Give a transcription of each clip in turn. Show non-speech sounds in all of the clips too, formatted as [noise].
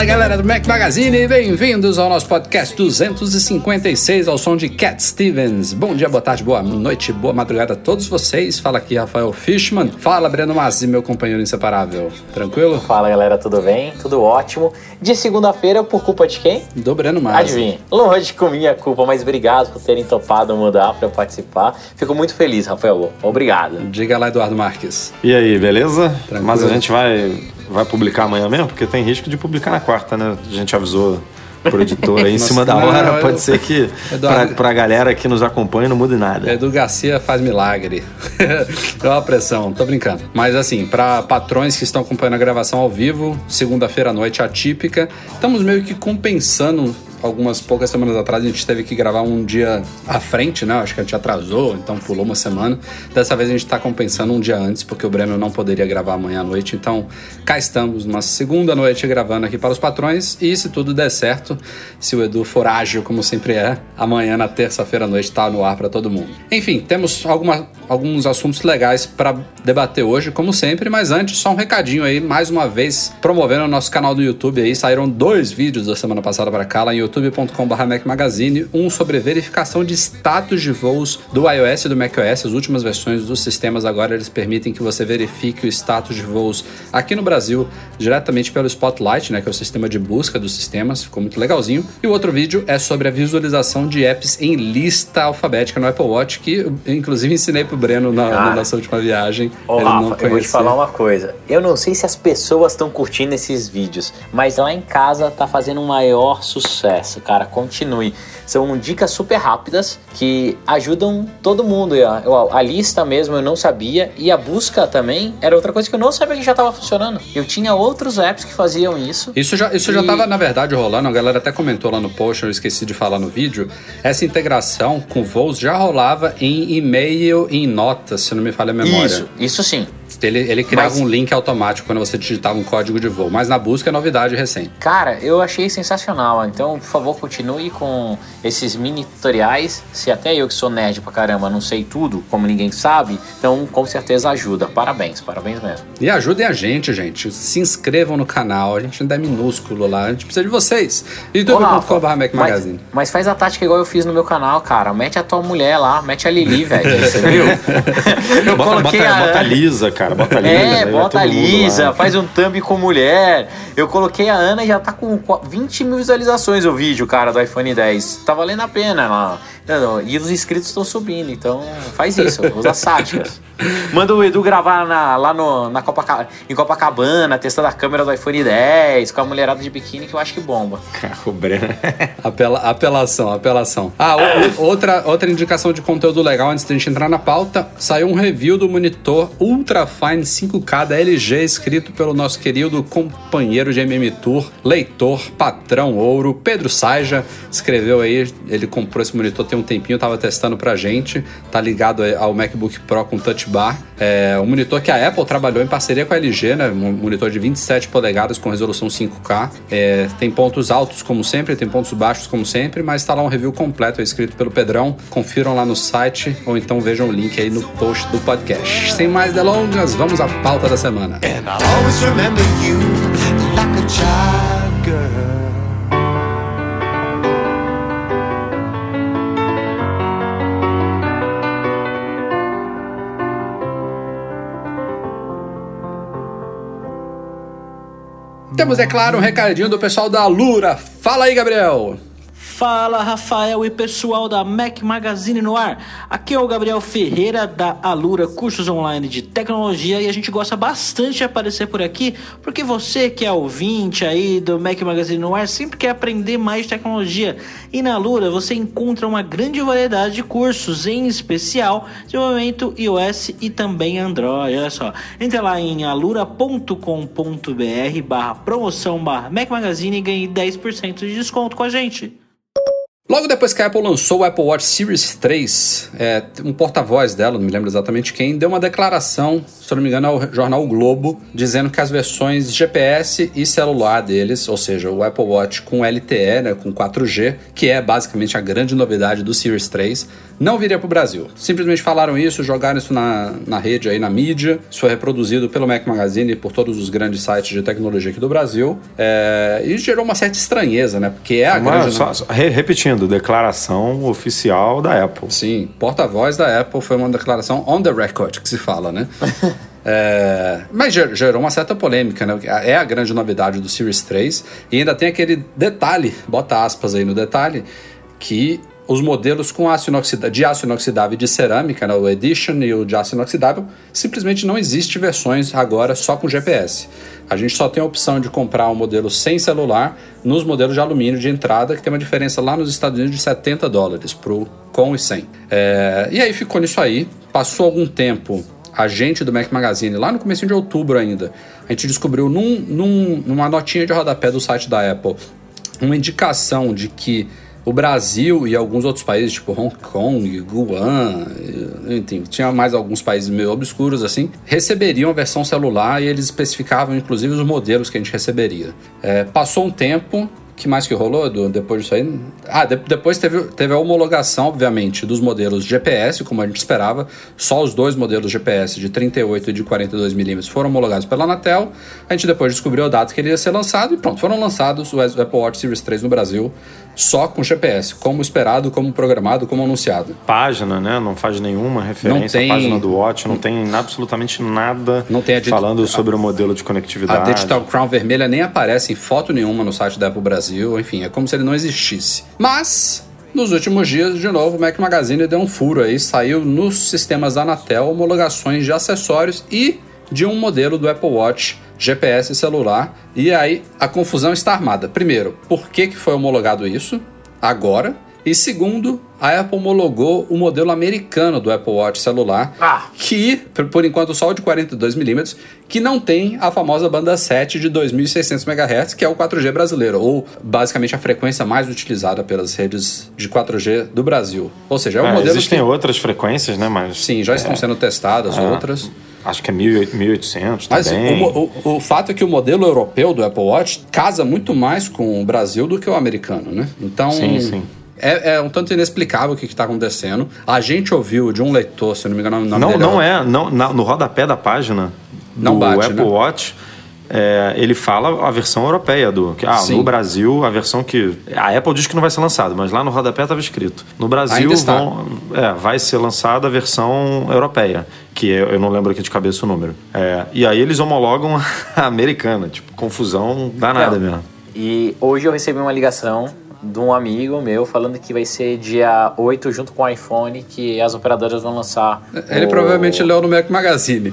Fala galera do Mac Magazine, bem-vindos ao nosso podcast 256 ao som de Cat Stevens. Bom dia, boa tarde, boa noite, boa madrugada a todos vocês. Fala aqui Rafael Fishman. Fala Breno Massi, meu companheiro inseparável. Tranquilo? Fala galera, tudo bem? Tudo ótimo. De segunda-feira, por culpa de quem? Do Breno Massi. Adivinha. Lógico, minha culpa, mas obrigado por terem topado mudar para eu participar. Fico muito feliz, Rafael. Obrigado. Diga lá, Eduardo Marques. E aí, beleza? Tranquilo. Mas a gente vai, vai publicar amanhã mesmo? Porque tem risco de publicar na quarta, né? A gente avisou pro editor aí em [laughs] Nossa, cima da não, hora. eu- Pode ser que Eduardo- pra, pra galera que nos acompanha não mude nada. Edu Garcia faz milagre. Dá [laughs] uma pressão, tô brincando. Mas assim, para patrões que estão acompanhando a gravação ao vivo, segunda-feira à noite atípica, estamos meio que compensando. Algumas poucas semanas atrás a gente teve que gravar um dia à frente, né? Acho que a gente atrasou, então pulou uma semana. Dessa vez a gente tá compensando um dia antes, porque o Breno não poderia gravar amanhã à noite. Então cá estamos, uma segunda noite gravando aqui para os patrões. E se tudo der certo, se o Edu for ágil, como sempre é, amanhã na terça-feira à noite tá no ar para todo mundo. Enfim, temos alguma, alguns assuntos legais para debater hoje, como sempre, mas antes, só um recadinho aí, mais uma vez, promovendo o nosso canal do YouTube aí. Saíram dois vídeos da semana passada para cá, lá em youtube.com.br Mac Magazine, um sobre verificação de status de voos do iOS e do macOS. As últimas versões dos sistemas agora eles permitem que você verifique o status de voos aqui no Brasil diretamente pelo Spotlight, né, que é o sistema de busca dos sistemas, ficou muito legalzinho. E o outro vídeo é sobre a visualização de apps em lista alfabética no Apple Watch, que eu, inclusive ensinei pro Breno na, na Cara. nossa última viagem. Ô, Ele Rafa, não eu vou te falar uma coisa. Eu não sei se as pessoas estão curtindo esses vídeos, mas lá em casa tá fazendo um maior sucesso, cara. Continue. São dicas super rápidas que ajudam todo mundo. A, a lista mesmo eu não sabia e a busca também era outra coisa que eu não sabia que já estava funcionando. Eu tinha outros apps que faziam isso. Isso já, isso já E- tava, na verdade, rolando. A galera até comentou lá no post, eu esqueci de falar no vídeo. Essa integração com voos já rolava em e-mail em notas, se não me falha a memória. Isso, isso sim. Ele, ele criava Mas- um link automático quando você digitava um código de voo. Mas na busca é novidade recente. Cara, eu achei sensacional. Então, por favor, continue com esses mini tutoriais. Se até eu que sou nerd pra caramba não sei tudo, como ninguém sabe, então com certeza ajuda. Parabéns, parabéns mesmo. E ajudem a gente, gente. Se inscrevam no canal. A gente ainda é minúsculo lá. A gente precisa de vocês. Youtube.com.br Mac mas, Magazine. mas faz a tática igual eu fiz no meu canal, cara. Mete a tua mulher lá, mete a Lili, velho. Você viu? [laughs] Eu Bota, coloquei bota, a bota a Lisa, cara. Bota a Lisa. aí É, vai bota a Lisa, faz um thumb com mulher. Eu coloquei a Ana e já tá com qu- 20 mil visualizações o vídeo, cara, do iPhone 10. Tá valendo a pena lá. E os inscritos estão subindo, então faz isso, usa sáticas. [laughs] Manda o Edu gravar na- lá no, na Copaca- em Copacabana, testando a câmera do iPhone 10, com a mulherada de biquíni, que eu acho que bomba. Cara, o Breno. [laughs] Apela, apelação, apelação. Ah, o- o- outra, outra indicação de conteúdo legal antes da gente entrar na pauta: saiu um review do monitor Ultrafine 5K da LG, escrito pelo nosso querido companheiro de MM Tour, leitor, patrão ouro, Pedro Saja. Escreveu aí, ele comprou esse monitor tem um tempinho, tava testando pra gente. Tá ligado ao MacBook Pro com Touch Bar. É um monitor que a Apple trabalhou em parceria com a LG, né? Um monitor de 27 polegadas com resolução 5K. É, tem pontos altos, como sempre, tem pontos baixos, como sempre, mas tá lá um review completo aí, escrito pelo Pedrão. Confiram lá no site ou então vejam o link aí no post do podcast. Sem mais delongas, vamos à pauta da semana. And I'll always remember you like a child girl. Temos, é claro, um recadinho do pessoal da Lura. Fala aí, Gabriel. Fala Rafael e pessoal da Mac Magazine no ar. Aqui é o Gabriel Ferreira da Alura Cursos Online de Tecnologia e a gente gosta bastante de aparecer por aqui porque você que é ouvinte aí do Mac Magazine no ar sempre quer aprender mais tecnologia e na Alura você encontra uma grande variedade de cursos, em especial desenvolvimento iOS e também Android. Olha só, entre lá em alura.com.br barra promoção barra Mac Magazine e ganhe 10% de desconto com a gente. Logo depois que a Apple lançou o Apple Watch Series 3, é, um porta-voz dela, não me lembro exatamente quem, deu uma declaração, se não me engano, ao jornal o Globo, dizendo que as versões GPS e celular deles, ou seja, o Apple Watch com LTE, né, com 4G, que é basicamente a grande novidade do Series 3, não viria para o Brasil. Simplesmente falaram isso, jogaram isso na, na rede aí, na mídia. Isso foi reproduzido pelo Mac Magazine e por todos os grandes sites de tecnologia aqui do Brasil. É, e gerou uma certa estranheza, né? Porque é a Mas, grande... só- só- re- repetindo, declaração oficial da Apple. Sim, porta-voz da Apple foi uma declaração on the record que se fala, né? [laughs] É, mas ger- gerou uma certa polêmica, né? É a grande novidade do Series 3 e ainda tem aquele detalhe, bota aspas aí no detalhe, que os modelos com aço inoxida- de aço inoxidável e de cerâmica, né, o Edition e o de aço inoxidável, simplesmente não existe versões agora só com GPS. A gente só tem a opção de comprar um modelo sem celular nos modelos de alumínio de entrada, que tem uma diferença lá nos Estados Unidos de 70 dólares pro com e sem. É, e aí ficou nisso aí. Passou algum tempo, a gente do Mac Magazine, lá no começo de outubro ainda, a gente descobriu num, num- numa notinha de rodapé do site da Apple uma indicação de que o Brasil e alguns outros países, tipo Hong Kong, Guam, enfim, tinha mais alguns países meio obscuros assim, receberiam a versão celular e eles especificavam inclusive os modelos que a gente receberia. Eh, passou um tempo, que mais que rolou Edu, depois disso aí? Ah, de- depois teve, teve a homologação, obviamente, dos modelos GPS, como a gente esperava. Só os dois modelos GPS de 38 e de 42 milímetros foram homologados pela Anatel. A gente depois descobriu a data que ele ia ser lançado e pronto, foram lançados o Apple Watch Series 3 no Brasil só com GPS, como esperado, como programado, como anunciado. Página, né? Não faz nenhuma referência tem- à página do Watch, não tem absolutamente nada Não tem a falando sobre o modelo de A conectividade. Digital Crown vermelha nem aparece em foto nenhuma no site da Apple Brasil, enfim, é como se ele não existisse. Mas, nos últimos dias, de novo, o Mac Magazine deu um furo aí, saiu nos sistemas da Anatel homologações de acessórios e de um modelo do Apple Watch GPS celular. E aí a confusão está armada. Primeiro, por que, que foi homologado isso agora? E segundo, a Apple homologou o modelo americano do Apple Watch celular, Ah. que, por- enquanto, só o de 42mm, que não tem a famosa banda 7 de 2600 MHz, que é o 4G brasileiro, ou basicamente a frequência mais utilizada pelas redes de 4G do Brasil. Ou seja, é um É, modelo existem que, outras frequências, né? Mas sim, já estão sendo testadas é, outras. Acho que é 1800, 1800 Mas também. o, o- o fato é que o modelo europeu do Apple Watch casa muito mais com o Brasil do que o americano, né? Então. Sim, sim. É, é um tanto inexplicável o que está acontecendo. A gente ouviu de um leitor, se não me engano, o nome Não, dele não é. Não, na- no rodapé da página do bate, Apple né? Watch, é, ele fala a versão europeia do. Que, ah, Sim. no Brasil, a versão que. A Apple diz que não vai ser lançado, mas lá no rodapé estava escrito. No Brasil vão, é, vai ser lançada a versão europeia, que é- eu não lembro aqui de cabeça o número. É, e aí eles homologam a americana. Tipo, confusão danada Não. mesmo. E hoje eu recebi uma ligação de um amigo meu falando que vai ser dia 8 junto com o iPhone que as operadoras vão lançar. Ele o- provavelmente leu no Mac Magazine.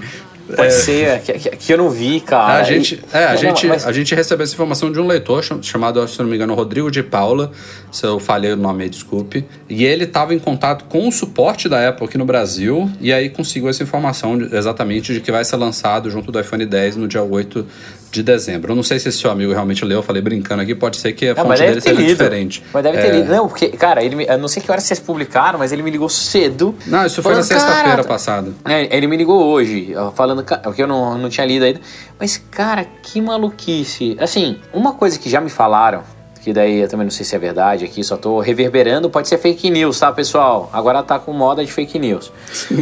Pode ser, que, que- que eu não vi, cara. A gente, é, a, Não, gente, mas- a gente recebeu essa informação de um leitor cham- chamado, se não me engano, Rodrigo de Paula. Se eu falhei o nome aí, desculpe. E ele estava em contato com o suporte da Apple aqui no Brasil e aí conseguiu essa informação de- exatamente de que vai ser lançado junto do iPhone 10 no dia 8 de dezembro. Eu não sei se esse seu amigo realmente leu, eu falei brincando aqui, pode ser que a Não, fonte dele seja lido. diferente. Mas deve ter É, lido. Não, porque, cara, ele me, eu não sei que hora vocês publicaram, mas ele me ligou cedo. Não, isso foi na falando, sexta-feira "Cara, passada. É, ele me ligou hoje, ó, falando ca- porque eu não, não tinha lido ainda. Mas, cara, que maluquice. Assim, uma coisa que já me falaram, que daí eu também não sei se é verdade aqui, só tô reverberando, pode ser fake news, tá, pessoal? Agora tá com moda de fake news.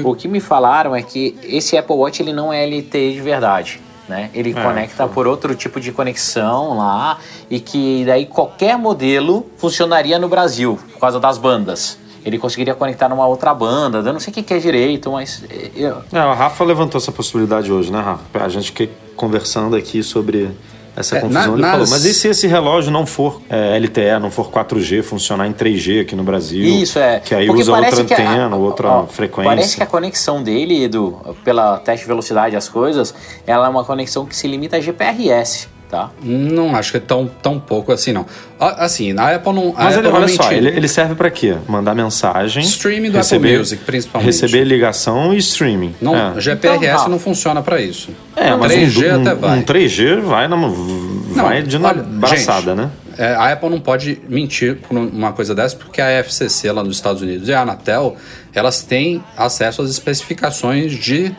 o que me falaram é que esse Apple Watch ele não é LTE de verdade. Né? Ele conecta por outro tipo de conexão lá e que daí qualquer modelo funcionaria no Brasil por causa das bandas. Ele conseguiria conectar numa outra banda, eu não sei o que que é direito, mas eh, eu, É, a Rafa levantou essa possibilidade hoje, né, Rafa? A gente que conversando aqui sobre essa É, confusão. na- ele nas- falou, mas e se esse relógio não for é, LTE, não for 4G, funcionar em 3G aqui no Brasil? Isso é. Que aí Porque usa outra parece que a- antena, outra ó, frequência. Parece que a conexão dele, Edu, pela teste de velocidade as coisas, ela é uma conexão que se limita a GPRS, tá? Não acho que é tão, tão pouco assim, não. Ah, Assim, a Apple não. Mas Apple ele, não olha só, ele, ele serve pra quê? Mandar mensagem. Streaming do receber, Apple Music, principalmente. Receber ligação e streaming. Não, é. GPRS Então, não funciona pra isso. É, mas 3G um, até um- vai. um 3G vai, na, vai de na olha, braçada, gente, né? é, a Apple não pode mentir por uma coisa dessa, porque a FCC lá nos Estados Unidos e a Anatel, elas têm acesso às especificações de,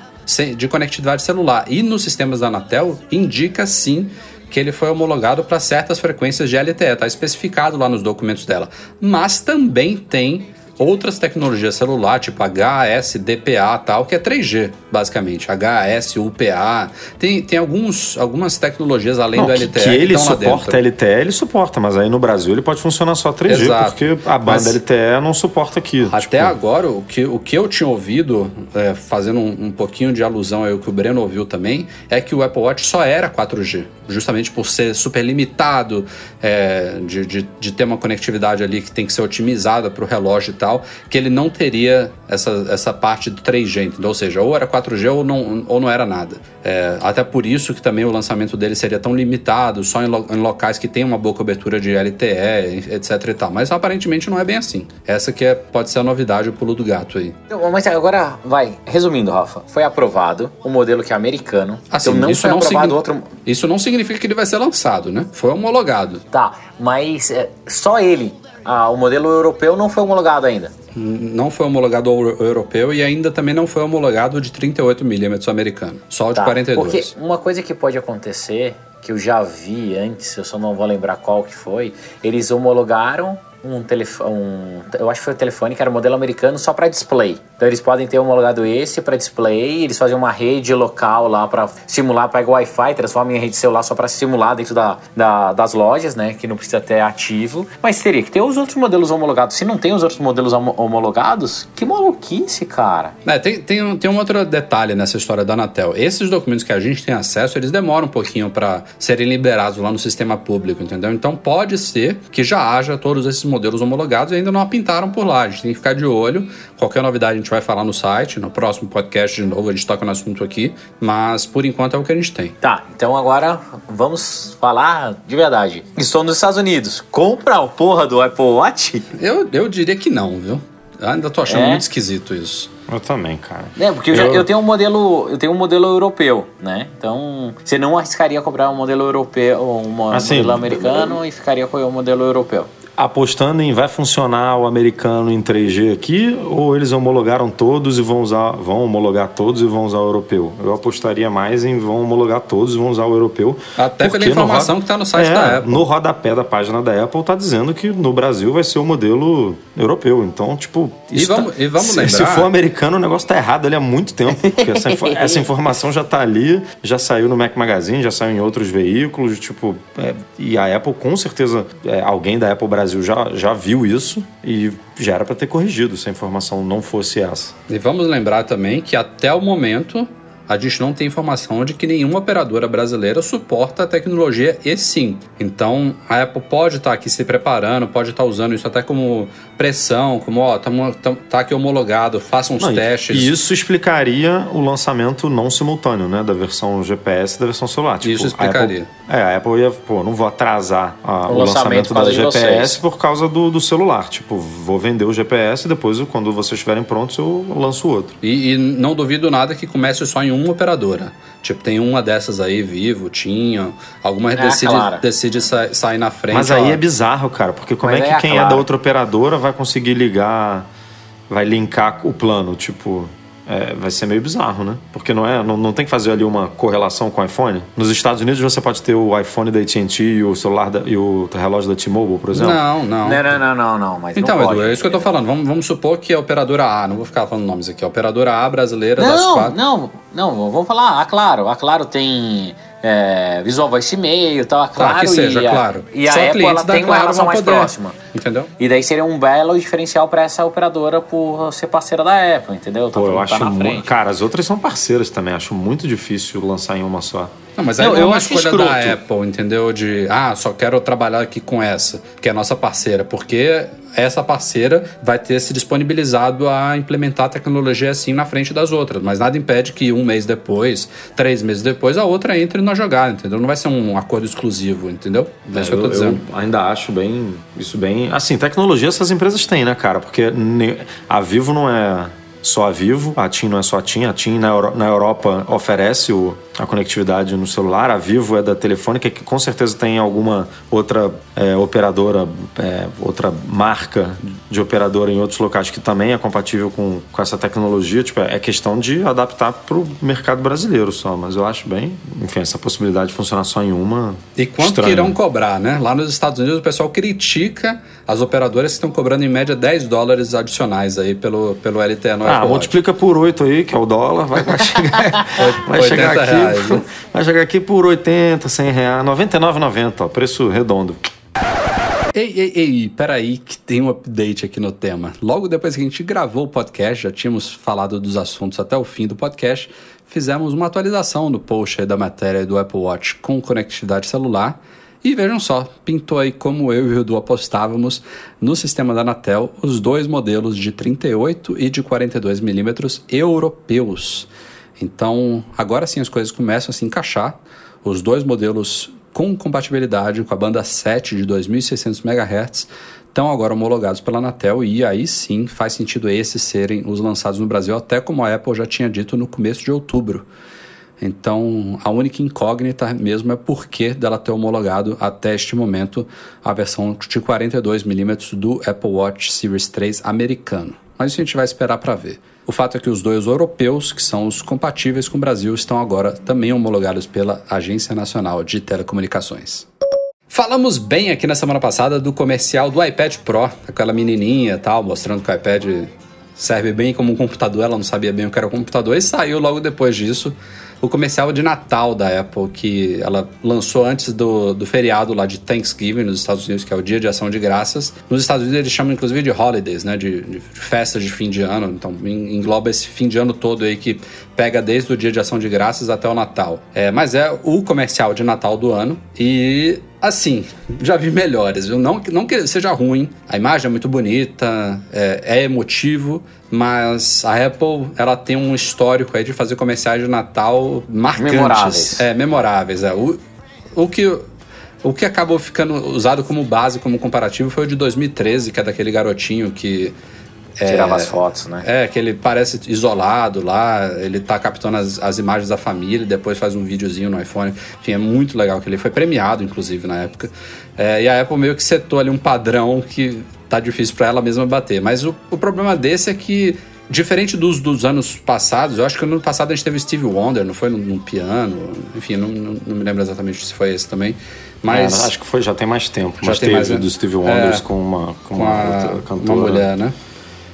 de conectividade celular. E nos sistemas da Anatel, indica sim que ele foi homologado para certas frequências de LTE, está especificado lá nos documentos dela. Mas também tem outras tecnologias celular, tipo HAS, DPA tal, que é 3G, basicamente. HAS, UPA. Tem, tem alguns, algumas tecnologias além Não, do que, LTE que ele estão lá suporta. LTE, ele suporta, mas aí no Brasil ele pode funcionar só 3G, Exato. porque a banda Mas- LTE não suporta aqui. Até tipo, agora, o que, o que eu tinha ouvido, é, fazendo um, um pouquinho de alusão ao que o Breno ouviu também, é que o Apple Watch só era 4G, justamente por ser super limitado, é, de, de, de ter uma conectividade ali que tem que ser otimizada para o relógio e tal, que ele não teria essa, essa parte do 3G, entendeu? Ou seja, ou era 4G ou não, ou não era nada. É, até por isso que também o lançamento dele seria tão limitado, só em, lo- em locais que tem uma boa cobertura de LTE, etc e tal. Mas aparentemente não é bem assim. Essa que é, pode ser a novidade, o pulo do gato aí. Então, Mas agora, vai, resumindo, Rafa, foi aprovado o modelo que é americano. Assim, então não isso foi não aprovado outro. Isso não significa que ele vai ser lançado, né? Foi homologado. Tá, mas é, só ele. Ah, o modelo europeu não foi homologado ainda. N- Não foi homologado ao euro- europeu e ainda também não foi homologado de 38mm americano. Só o de Tá, 42. Porque uma coisa que pode acontecer, que eu já vi antes, eu só não vou lembrar qual que foi, eles homologaram um telefone, um, eu acho que foi o telefone que era modelo americano só para display. Então eles podem ter homologado esse para display, eles fazem uma rede local lá para simular, pega o Wi-Fi, transforma em rede celular só para simular dentro da, da- das lojas, né, que não precisa ter ativo. Mas teria que ter os outros modelos homologados. Se não tem os outros modelos homo- homologados, que maluquice, cara. É, tem, tem, um- tem um outro detalhe nessa história da Anatel. Esses documentos que a gente tem acesso, eles demoram um pouquinho para serem liberados lá no sistema público, entendeu? Então pode ser que já haja todos esses modelos homologados e ainda não apintaram por lá. A gente tem que ficar de olho. Qualquer novidade a gente vai falar no site, no próximo podcast de novo a gente toca no assunto aqui, mas por enquanto é o que a gente tem. Tá, então agora vamos falar de verdade. Estou nos Estados Unidos. Compra a porra do Apple Watch? Eu, eu diria que não, viu? Eu ainda tô achando É? muito esquisito isso. Eu também, cara. É, porque eu, já- Eu- eu tenho um modelo, eu tenho um modelo europeu, né? Então, você não arriscaria comprar um modelo europeu, um Assim, modelo americano e ficaria com o modelo europeu. Apostando em vai funcionar o americano em 3G aqui, ou eles homologaram todos e vão usar, vão homologar todos e vão usar o europeu? Eu apostaria mais em vão homologar todos e vão usar o europeu. Até pela informação que tá no site É, da Apple. No rodapé da página da Apple tá dizendo que no Brasil vai ser o modelo europeu. Então, tipo. E isso vamos- tá- e vamos se, lembrar- Se for americano, o negócio tá errado ali há muito tempo. Porque essa, [laughs] essa informação já tá ali, já saiu no Mac Magazine, já saiu em outros veículos. Tipo, é, e a Apple, com certeza, é, alguém da Apple Brasil já, já viu isso e já era para ter corrigido se a informação não fosse essa. E vamos lembrar também que até o momento a gente não tem informação de que nenhuma operadora brasileira suporta a tecnologia e sim. Então a Apple pode estar aqui se preparando, pode estar usando isso até como pressão, como ó, tamo, tam- tá aqui homologado, faça uns Não, testes. E isso explicaria o lançamento não simultâneo, né? Da versão GPS e da versão celular. Tipo, Isso explicaria. A Apple, é, a Apple ia, pô, não vou atrasar a- O o, lançamento lançamento da GPS vocês. por causa do, do celular. Tipo, vou vender o GPS e depois, quando vocês estiverem prontos, eu lanço o outro. E, e não duvido nada que comece só em uma operadora. Tipo, tem uma dessas aí, Vivo, tinha. Alguma É, decide, claro. decide sa- sair na frente. Mas aí ó, é bizarro, cara, porque como Mas é que é, quem é da outra operadora vai conseguir ligar, vai linkar o plano? Tipo, é, vai ser meio bizarro, né? Porque não é, não, não tem que fazer ali uma correlação com o iPhone. Nos Estados Unidos você pode ter o iPhone da AT&T e o celular da- e o relógio da T-Mobile, por exemplo. Não, não. Não, não, não, não, não, mas Então, não pode. Edu, é isso que eu tô falando. Vamos, vamos supor que a operadora A, não vou ficar falando nomes aqui, a operadora A brasileira das Não, quatro. não, não, vamos falar, a Claro, a Claro tem é, Visual Voice e-mail e tal, a Tá, Claro que seja, e a, claro. e a Só Apple ela da tem uma Claro relação mais poder. próxima. Entendeu? E daí seria um belo diferencial pra essa operadora por ser parceira da Apple, entendeu? Tá Pô, eu tá acho na muito. frente. Cara, as outras são parceiras também. Acho muito difícil lançar em uma só. Não, mas aí Não, é eu uma escolha da escroto. Apple, entendeu? De, ah, só quero trabalhar aqui com essa, que é a nossa parceira, porque essa parceira vai ter se disponibilizado a implementar a tecnologia assim na frente das outras, mas nada impede que um mês depois, três meses depois, a outra entre na jogada, entendeu? Não vai ser um acordo exclusivo, entendeu? É isso que eu tô dizendo. ainda acho bem. Isso bem. Assim, tecnologia essas empresas têm, né, cara? Porque a Vivo não é só a Vivo, a TIM não é só a TIM. A TIM na, Euro- na Europa oferece o- a conectividade no celular. A Vivo é da Telefônica, que com certeza tem alguma outra é, operadora, é, outra marca de operadora em outros locais que também é compatível com, com essa tecnologia. Tipo, é questão de adaptar para o mercado brasileiro só. Mas eu acho bem, enfim, essa possibilidade de funcionar só em uma. E quanto estranho. que irão cobrar, né? Lá nos Estados Unidos o pessoal critica as operadoras que estão cobrando em média 10 dólares adicionais aí pelo, pelo LTE no Ah, Apple Watch. multiplica por 8 aí, que é o dólar, vai, vai chegar, [laughs] vai 80 chegar aqui, reais, né? [laughs] vai chegar aqui por 80, 100 reais, 99,90, ó, preço redondo. Ei, ei, ei, peraí, que tem um update aqui no tema. Logo depois que a gente gravou o podcast, já tínhamos falado dos assuntos até o fim do podcast, fizemos uma atualização no post aí da matéria do Apple Watch com conectividade celular. E vejam só, pintou aí como eu e o Edu apostávamos no sistema da Anatel os dois modelos de 38 e de 42 milímetros europeus. Então, agora sim as coisas começam a se encaixar. Os dois modelos com compatibilidade com a banda 7 de 2600 MHz estão agora homologados pela Anatel e aí sim faz sentido esses serem os lançados no Brasil, até como a Apple já tinha dito no começo de outubro. Então, a única incógnita mesmo é por que dela ter homologado até este momento a versão de 42mm do Apple Watch Series 3 americano. Mas isso a gente vai esperar para ver. O fato é que os dois europeus, que são os compatíveis com o Brasil, estão agora também homologados pela Agência Nacional de Telecomunicações. Falamos bem aqui na semana passada do comercial do iPad Pro, aquela menininha tal, mostrando que o iPad serve bem como um computador, ela não sabia bem o que era um computador, e saiu logo depois disso o comercial de Natal da Apple, que ela lançou antes do, do feriado lá de Thanksgiving nos Estados Unidos, que é o Dia de Ação de Graças. Nos Estados Unidos eles chamam inclusive de holidays, né, de, de festas de fim de ano, então en- engloba esse fim de ano todo aí que pega desde o Dia de Ação de Graças até o Natal. É, mas é o comercial de Natal do ano e assim, já vi melhores, viu? Não, que- não que seja ruim, a imagem é muito bonita, é, é emotivo, mas a Apple ela tem um histórico aí de fazer comerciais de Natal marcantes. Memoráveis. É, memoráveis. É. O, o que. O que acabou ficando usado como base, como comparativo, foi o de 2013, que é daquele garotinho que Tirava as fotos, né? é, que ele parece isolado lá, ele tá captando as, as imagens da família depois faz um videozinho no iPhone. Enfim, é muito legal que ele foi premiado, inclusive, na época. É, e a Apple meio que setou ali um padrão que tá difícil para ela mesma bater. Mas o, o problema desse é que, diferente dos, dos anos passados, eu acho que no ano passado a gente teve Steve Wonder, não foi num, piano, enfim, não, não, não me lembro exatamente se foi esse também. Mas É, acho que foi, já tem mais tempo, Já mas tem teve mais, né? do Steve Wonders É. com uma, com com uma a, outra uma cantora. mulher, né?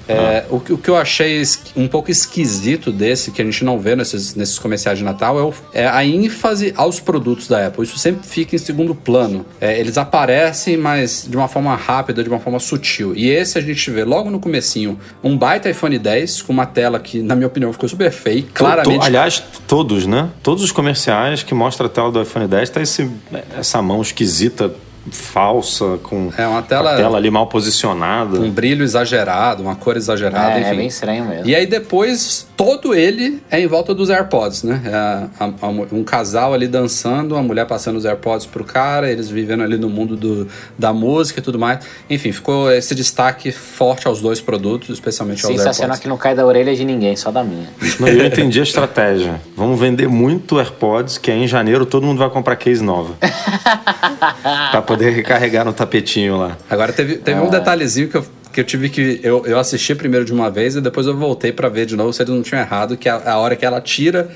É, o, que- o que eu achei um pouco esquisito desse, que a gente não vê nesses, nesses comerciais de Natal, é, o- é a ênfase aos produtos da Apple. Isso sempre fica em segundo plano. É, eles aparecem, mas de uma forma rápida, de uma forma sutil. E esse a gente vê logo no comecinho um baita iPhone 10 com uma tela que, na minha opinião, ficou super feia. To- Claramente aliás, todos, né? Todos os comerciais que mostram a tela do iPhone 10 tá esse, essa mão esquisita, falsa, com É, uma tela- a tela ali mal posicionada. um brilho exagerado, uma cor exagerada, É, enfim. é bem estranho mesmo. E aí depois, todo ele é em volta dos AirPods, né? É a- a- um casal ali dançando, a mulher passando os AirPods pro cara, eles vivendo ali no mundo do, da música e tudo mais. Enfim, ficou esse destaque forte aos dois produtos, especialmente aos Sensacional AirPods. que não cai da orelha de ninguém, só da minha. [laughs] Não, eu entendi a estratégia. Vamos vender muito AirPods, que aí em janeiro todo mundo vai comprar case nova. [laughs] pra poder recarregar no tapetinho lá. Agora teve, teve um detalhezinho que eu, que eu tive que. Eu, eu assisti primeiro de uma vez e depois eu voltei pra ver de novo se eles não tinham errado, que é a, a hora que ela tira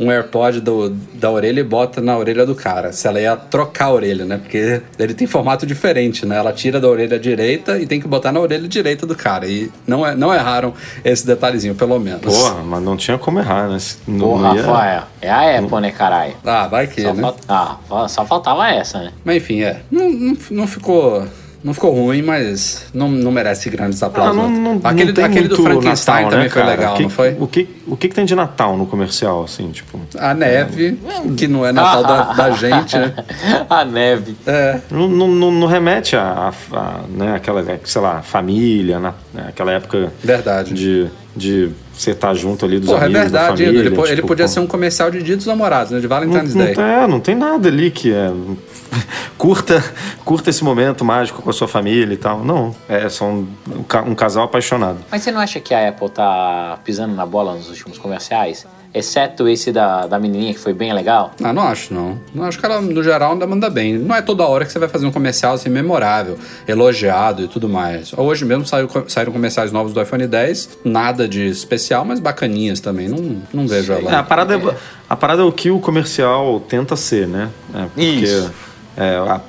um AirPod do, da orelha e bota na orelha do cara. Se ela ia trocar a orelha, né? Porque ele tem formato diferente, né? Ela tira da orelha direita e tem que botar na orelha direita do cara. E não, é, não erraram esse detalhezinho, pelo menos. Porra, mas não tinha como errar, né? Não, Porra, ia- Rafael. É a Apple, né, caralho? Ah, vai que, Só, né? ah, só faltava essa, né? Mas enfim, é. Não, não, não ficou. Não ficou ruim, mas não, não merece grandes aplausos. Ah, não, não, aquele não aquele do Frankenstein Natal, também né, foi cara? legal, que- não foi? O que, o que que tem de Natal no comercial, assim, tipo... A neve, que não é Natal da, da [laughs] gente, né? a neve. É, Não, não, não- não remete a, a- a, né, aquela, sei lá, família, na, né, aquela época verdade. de, de você estar junto ali dos Porra, é amigos, da verdade, família. Edu. Ele, po- ele tipo, podia pô, ser um comercial de Dia dos Namorados, né? De Não, Valentine's não, Day. tem, é, não tem nada ali que é... [laughs] curta, curta esse momento mágico com a sua família e tal. Não, é só um, um casal apaixonado. Mas você não acha que a Apple tá pisando na bola nos últimos comerciais? Exceto esse da, da menininha que foi bem legal? Ah, não acho, não. Não acho que ela, no geral, ainda manda bem. Não é toda hora que você vai fazer um comercial assim memorável, elogiado e tudo mais. Hoje mesmo saiu, saíram comerciais novos do iPhone 10, nada de especial, mas bacaninhas também. Não, não vejo É, ela. a, parada é, a parada é o que o comercial tenta ser, né? É, porque, Isso. é, a-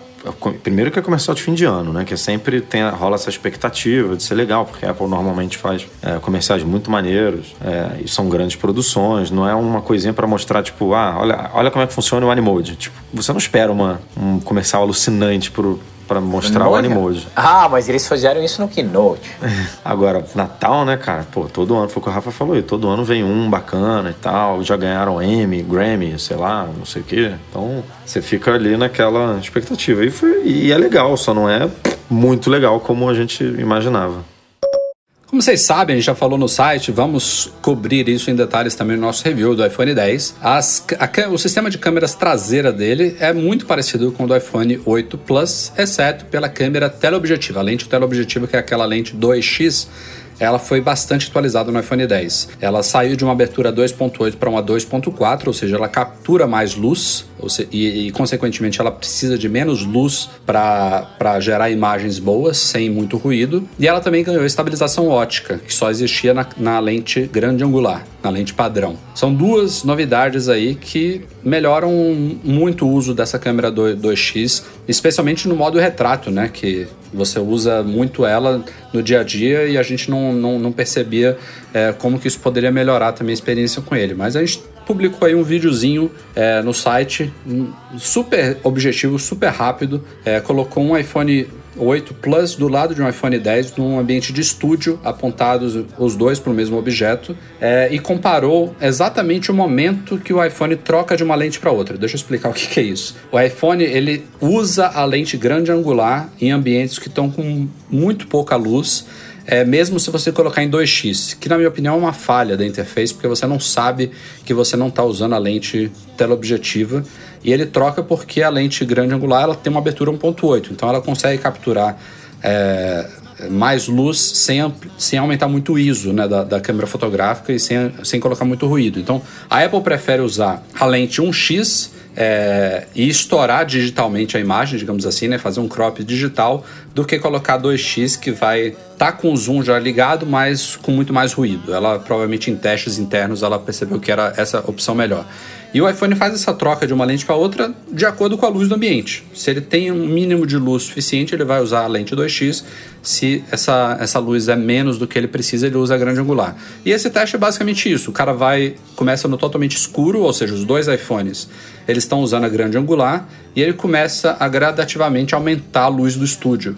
primeiro que é comercial de fim de ano, né? Que sempre tem, rola essa expectativa de ser legal, porque a Apple normalmente faz é, comerciais muito maneiros é, e são grandes produções. Não é uma coisinha pra mostrar, tipo, ah, olha, olha como é que funciona o Animoji. Tipo, você não espera uma, um comercial alucinante pro, pra mostrar o Animoji. Ah, mas eles fizeram isso no Keynote. [laughs] Agora, Natal, né, cara? Pô, todo ano, foi o que o Rafa falou, e todo ano vem um bacana e tal, já ganharam Emmy, Grammy, sei lá, não sei o quê. Então, você fica ali naquela expectativa. E, foi, e é legal, só não é muito legal como a gente imaginava. Como vocês sabem, a gente já falou no site, vamos cobrir isso em detalhes também no nosso review do iPhone 10. As- a ca- o sistema de câmeras traseira dele é muito parecido com o do iPhone 8 Plus, exceto pela câmera teleobjetiva. A lente teleobjetiva, que é aquela lente 2x, ela foi bastante atualizada no iPhone 10. Ela saiu de uma abertura 2.8 para uma 2.4, ou seja, ela captura mais luz se- e, e, consequentemente, ela precisa de menos luz para gerar imagens boas, sem muito ruído. E ela também ganhou estabilização ótica, que só existia na, na lente grande angular, na lente padrão. São duas novidades aí que melhoram muito o uso dessa câmera 2- 2x, especialmente no modo retrato, né? Que você usa muito ela no dia a dia e a gente não, não, não percebia é, como que isso poderia melhorar também a experiência com ele. Mas a gente publicou aí um videozinho é, no site, super objetivo, super rápido. É, colocou um iPhone 8 Plus do lado de um iPhone 10 num ambiente de estúdio, apontados os dois para o mesmo objeto, é, e comparou exatamente o momento que o iPhone troca de uma lente para outra. Deixa eu explicar o que, que é isso. O iPhone ele usa a lente grande angular em ambientes que estão com muito pouca luz. É, mesmo se você colocar em 2x, que na minha opinião é uma falha da interface, porque você não sabe que você não está usando a lente teleobjetiva. E ele troca porque a lente grande angular ela tem uma abertura 1.8, então ela consegue capturar é, mais luz sem, sem aumentar muito o ISO né, da, da câmera fotográfica e sem, sem colocar muito ruído. Então a Apple prefere usar a lente 1x é, e estourar digitalmente a imagem, digamos assim, né, fazer um crop digital, do que colocar 2x que vai tá com o zoom já ligado, mas com muito mais ruído. Ela provavelmente em testes internos ela percebeu que era essa opção melhor. E o iPhone faz essa troca de uma lente para outra de acordo com a luz do ambiente. Se ele tem um mínimo de luz suficiente, ele vai usar a lente 2x. Se essa, essa luz é menos do que ele precisa, ele usa a grande angular. E esse teste é basicamente isso. O cara vai começa no totalmente escuro, ou seja, os dois iPhones eles estão usando a grande angular e ele começa a gradativamente aumentar a luz do estúdio.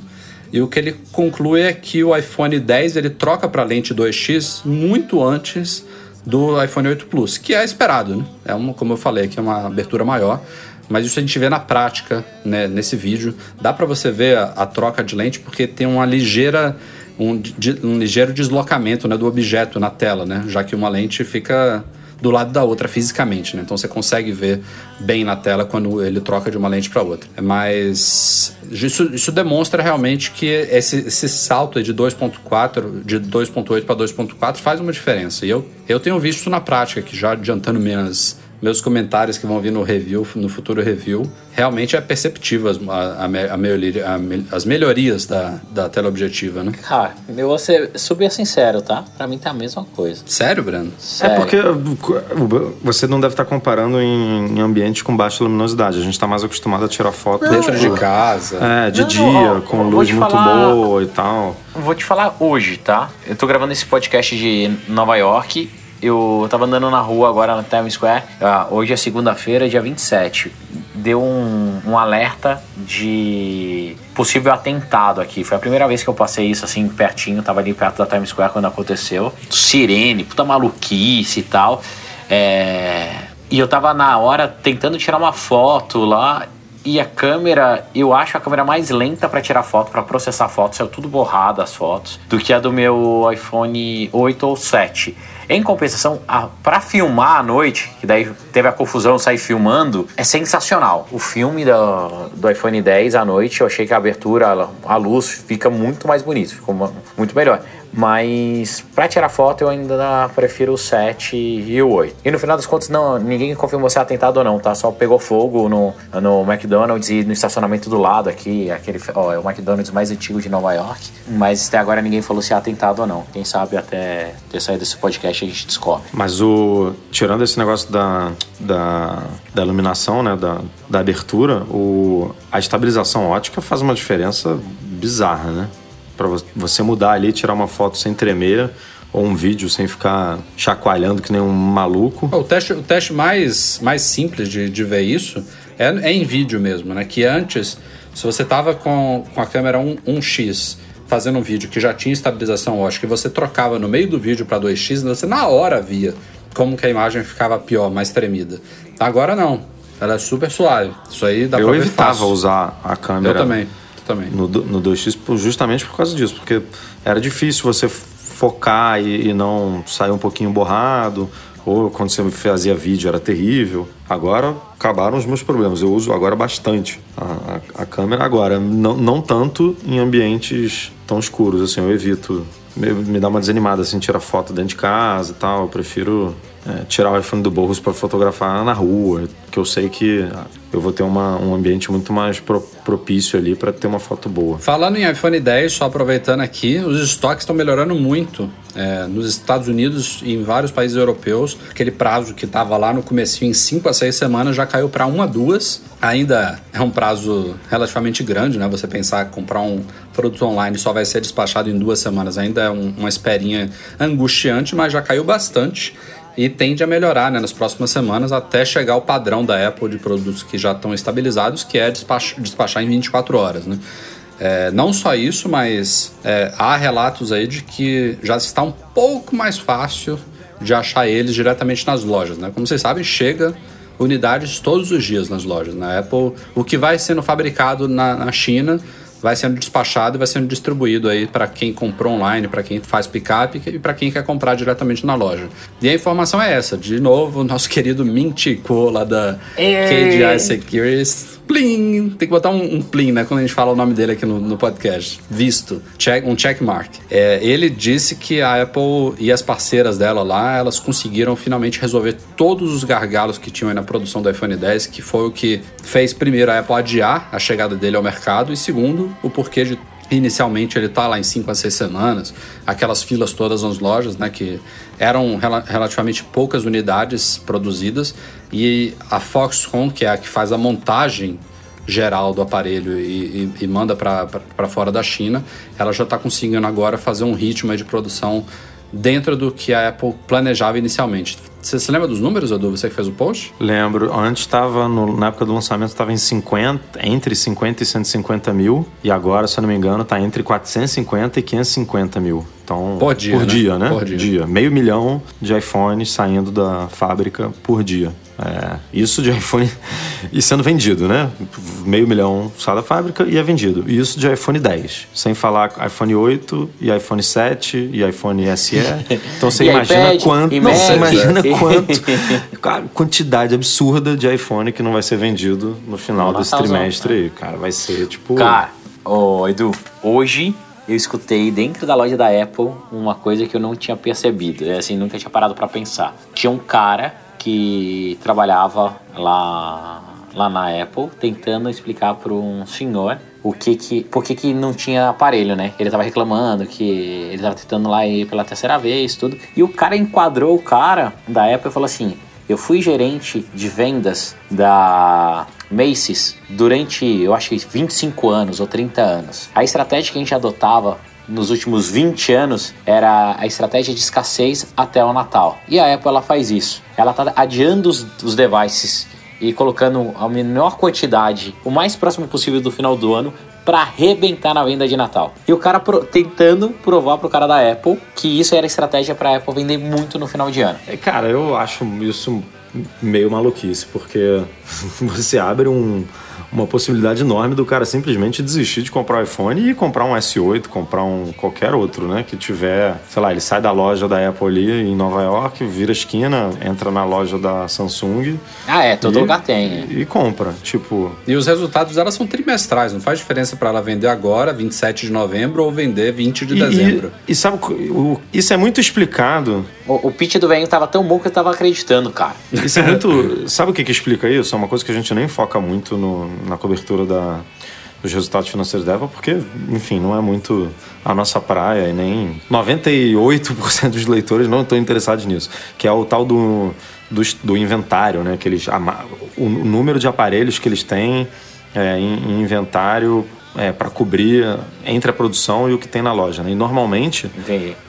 E o que ele conclui é que o iPhone 10 ele troca para lente 2x muito antes do iPhone 8 Plus, que é esperado, né? É uma, como eu falei, que é uma abertura maior, mas isso a gente vê na prática, né, nesse vídeo. Dá para você ver a, a troca de lente porque tem uma ligeira um, um ligeiro deslocamento né, do objeto na tela, né? Já que uma lente fica do lado da outra fisicamente, né? Então você consegue ver bem na tela quando ele troca de uma lente para outra. Mas isso, isso demonstra realmente que esse, esse salto de 2.4, de 2.8 para 2.4 faz uma diferença. E eu, eu tenho visto na prática, que já adiantando minhas meus comentários que vão vir no review, no futuro review, realmente é perceptível as, a, a, me- a melhoria- a as melhorias da, da tela objetiva, né? Cara, eu vou ser super sincero, tá? Pra mim tá a mesma coisa. Sério, Breno? É Sério. porque uh, você não deve estar comparando em, em ambientes com baixa luminosidade. A gente está mais acostumado a tirar foto Dentro de casa. É, de Não, dia, ó, com luz muito falar- boa e tal. Vou te falar hoje, tá? Eu tô gravando esse podcast de Nova York. Eu tava andando na rua agora na Times Square. Ah, hoje é segunda-feira, dia 27. Deu um, um alerta de possível atentado aqui. Foi a primeira vez que eu passei isso assim pertinho, tava ali perto da Times Square quando aconteceu. Sirene, puta maluquice e tal. É, E eu tava na hora tentando tirar uma foto lá. E a câmera, eu acho a câmera mais lenta pra tirar foto, pra processar fotos, saiu tudo borrado as fotos, do que a do meu iPhone 8 ou 7. Em compensação, a, pra filmar à noite, que daí teve a confusão, sair filmando, é sensacional. O filme do, do iPhone 10 à noite, eu achei que a abertura, a luz fica muito mais bonito, ficou muito melhor. Mas pra tirar foto eu ainda prefiro o 7 e o 8. E no final das contas, não, ninguém confirmou se é atentado ou não, tá? Só pegou fogo no, no McDonald's e no estacionamento do lado aqui, aquele, ó, é o McDonald's mais antigo de Nova York. Mas até agora ninguém falou se é atentado ou não. Quem sabe até ter saído desse podcast a gente descobre. Mas o. Tirando esse negócio da, da, da iluminação, né? Da, da abertura, o, a estabilização ótica faz uma diferença bizarra, né? Pra vo- você mudar ali, tirar uma foto sem tremer, ou um vídeo sem ficar chacoalhando que nem um maluco. O teste, o teste mais, mais simples de, de ver isso é, é em vídeo mesmo, né? Que antes, se você tava com, com a câmera 1, 1x fazendo um vídeo que já tinha estabilização ótica e você trocava no meio do vídeo para 2x, você na hora via como que a imagem ficava pior, mais tremida. Agora não. Ela é super suave. Isso aí dá Eu pra ver evitava fácil. usar a câmera. Eu também. Também. no, no 2x por- justamente por causa disso, porque era difícil você focar e, e não sair um pouquinho borrado, ou quando você fazia vídeo era terrível. Agora acabaram os meus problemas, eu uso agora bastante a, a- a câmera. Agora, não, não tanto em ambientes tão escuros, assim, eu evito. Me, dá uma desanimada, assim, tirar foto dentro de casa e tal. Eu prefiro é, tirar o iPhone do bolso para fotografar na rua, que eu sei que eu vou ter uma, um ambiente muito mais pro- propício ali para ter uma foto boa. Falando em iPhone 10, só aproveitando aqui, os estoques estão melhorando muito é, nos Estados Unidos e em vários países europeus. Aquele prazo que estava lá no comecinho, em 5 a 6 semanas, já caiu para uma, duas. Ainda é um prazo relativamente grande, né? Você pensar comprar um produto online só vai ser despachado em duas semanas ainda é um- uma esperinha angustiante, mas já caiu bastante e tende a melhorar né, nas próximas semanas até chegar ao padrão da Apple de produtos que já estão estabilizados, que é despach- despachar em 24 horas. Né? É, não só isso, mas é, há relatos aí de que já está um pouco mais fácil de achar eles diretamente nas lojas. Né? Como vocês sabem, chega unidades todos os dias nas lojas. Na Apple, o que vai sendo fabricado na, na China vai sendo despachado e vai sendo distribuído aí para quem comprou online, para quem faz picape e para quem quer comprar diretamente na loja. E a informação é essa, de novo, o nosso [laughs] querido Mintico lá da KDI Securities. Plim! Tem que botar um, um plim, né? Quando a gente fala o nome dele aqui no, no podcast. Visto. Check, um checkmark. É, ele disse que a Apple e as parceiras dela lá, elas conseguiram finalmente resolver todos os gargalos que tinham aí na produção do iPhone 10, que foi o que fez primeiro a Apple adiar a chegada dele ao mercado e segundo, o porquê de Inicialmente ele tá lá em 5 a 6 semanas, aquelas filas todas nas lojas, né, que eram rela- relativamente poucas unidades produzidas e a Foxconn, que é a que faz a montagem geral do aparelho e, e- e manda para fora da China, ela já está conseguindo agora fazer um ritmo de produção dentro do que a Apple planejava inicialmente. Você se lembra dos números, Edu? Você que fez o post? Lembro, antes estava, na época do lançamento, estava em 50, entre 50 e 150 mil, e agora, se eu não me engano, está entre 450 e 550 mil. Então, Por dia, por né? dia, né? Por dia. Meio milhão de iPhones saindo da fábrica por dia. É, isso de [laughs] iPhone e sendo vendido, né? Meio milhão sai da fábrica e é vendido. Isso de iPhone 10. Sem falar iPhone 8 e iPhone 7 e iPhone SE. Então você [laughs] E imagina iPad, quanto. e Não, você imagina [laughs] quanto. Cara, quantidade absurda de iPhone que não vai ser vendido no final No desse trimestre aí. Cara, vai ser tipo. Cara, ô Edu, hoje eu escutei dentro da loja da Apple uma coisa que eu não tinha percebido, é assim, nunca tinha parado pra pensar. Tinha um cara que trabalhava lá, lá na Apple tentando explicar para um senhor o que que, por que que não tinha aparelho, né? Ele tava reclamando que ele tava tentando lá ir pela terceira vez, tudo. E o cara enquadrou o cara da Apple e falou assim: eu fui gerente de vendas da Macy's durante, eu acho que 25 anos ou 30 anos. A estratégia que a gente adotava nos últimos 20 anos era a estratégia de escassez até o Natal. E a Apple ela faz isso. Ela está adiando os, os devices e colocando a menor quantidade, o mais próximo possível do final do ano, pra arrebentar na venda de Natal. E o cara pro- tentando provar pro cara da Apple que isso era estratégia pra Apple vender muito no final de ano. É, Cara, eu acho isso meio maluquice, porque [laughs] você abre um- uma possibilidade enorme do cara simplesmente desistir de comprar o iPhone e comprar um S8, comprar um qualquer outro, né? Que tiver, sei lá, ele sai da loja da Apple ali em Nova York, vira a esquina, entra na loja da Samsung Ah, é, todo e, lugar tem. e compra. Tipo, E os resultados dela são trimestrais, não faz diferença para ela vender agora, 27 de novembro, ou vender 20 de e, dezembro. e, e sabe, o- isso é muito explicado O, o pitch do velho tava tão bom que eu tava acreditando, cara. Isso é muito. Sabe o que, que explica isso? É uma coisa que a gente nem foca muito no- na cobertura da, dos resultados financeiros da porque, enfim, não é muito a nossa praia e nem 98% dos leitores não estão interessados nisso. Que é o tal do, do, do inventário, né? Que eles, o número de aparelhos que eles têm é, em, em inventário para cobrir entre a produção e o que tem na loja. Né? E normalmente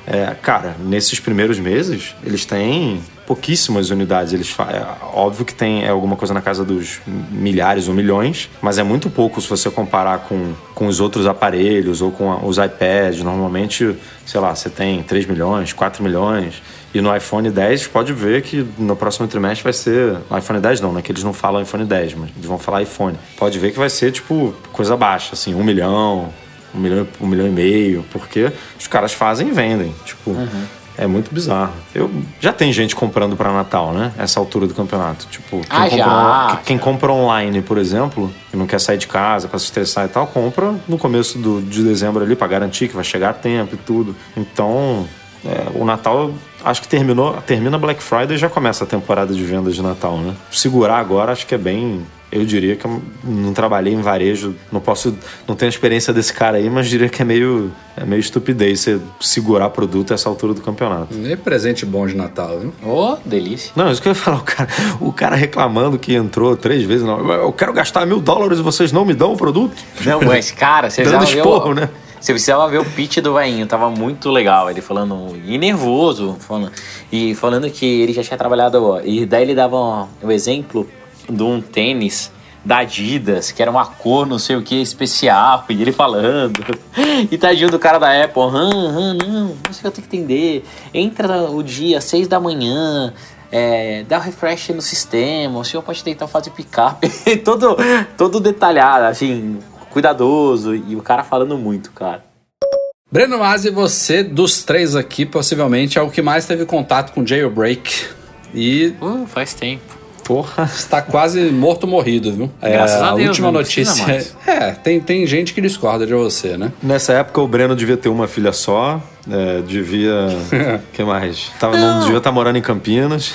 é, cara, nesses primeiros meses, eles têm pouquíssimas unidades. Eles é, óbvio que tem é, alguma coisa na casa dos milhares ou milhões, mas é muito pouco se você comparar com, com os outros aparelhos ou com a- os iPads. Normalmente, sei lá, você tem 3 milhões, 4 milhões. E no iPhone 10, pode ver que no próximo trimestre vai ser. No iPhone 10 não, né? Que eles não falam iPhone 10, mas eles vão falar iPhone. Pode ver que vai ser, tipo, coisa baixa, assim, um milhão, um milhão, um milhão e meio, porque os caras fazem e vendem. Tipo, é muito bizarro. Eu, já tem gente comprando para Natal, né? Essa altura do campeonato. Tipo, quem, Ah, compra, já, quem compra online, por exemplo, que não quer sair de casa para se estressar e tal, compra no começo do, de dezembro ali para garantir que vai chegar a tempo e tudo. Então, é, o Natal acho que terminou, termina Black Friday e já começa a temporada de vendas de Natal, né? Segurar agora acho que é bem. Eu diria que eu não trabalhei em varejo, não posso, não tenho a experiência desse cara aí, mas diria que é meio, é meio estupidez você segurar produto a essa altura do campeonato. E presente bom de Natal, viu? Ô, delícia. Não, isso que eu ia falar, o cara, o cara reclamando que entrou três vezes, não, eu quero gastar mil dólares e vocês não me dão o produto? Não, mas, cara, você Dando precisava ver esporro, o, né? Você precisava ver o pitch do velhinho, tava muito legal. Ele falando, e nervoso, falando, e falando que ele já tinha trabalhado. E daí ele dava o exemplo de um tênis da Adidas, que era uma cor não sei o que especial, e ele falando. [laughs] E tadinho do cara da Apple, hum, hum, não, você vai ter que entender. Entra o dia, seis da manhã, é, dá um refresh no sistema, o senhor pode tentar fazer picape. [laughs] todo, todo detalhado, assim, cuidadoso. E o cara falando muito, cara. Breno Masi, você dos três aqui, possivelmente é o que mais teve contato com jailbreak. E Uh, faz tempo. Porra. está quase morto morrido, viu? Graças É, a Deus, última né? Não notícia. É, tem, tem gente que discorda de você, né? Nessa época o Breno devia ter uma filha só, é, devia. [laughs] que mais? Tava, não. devia estar morando em Campinas.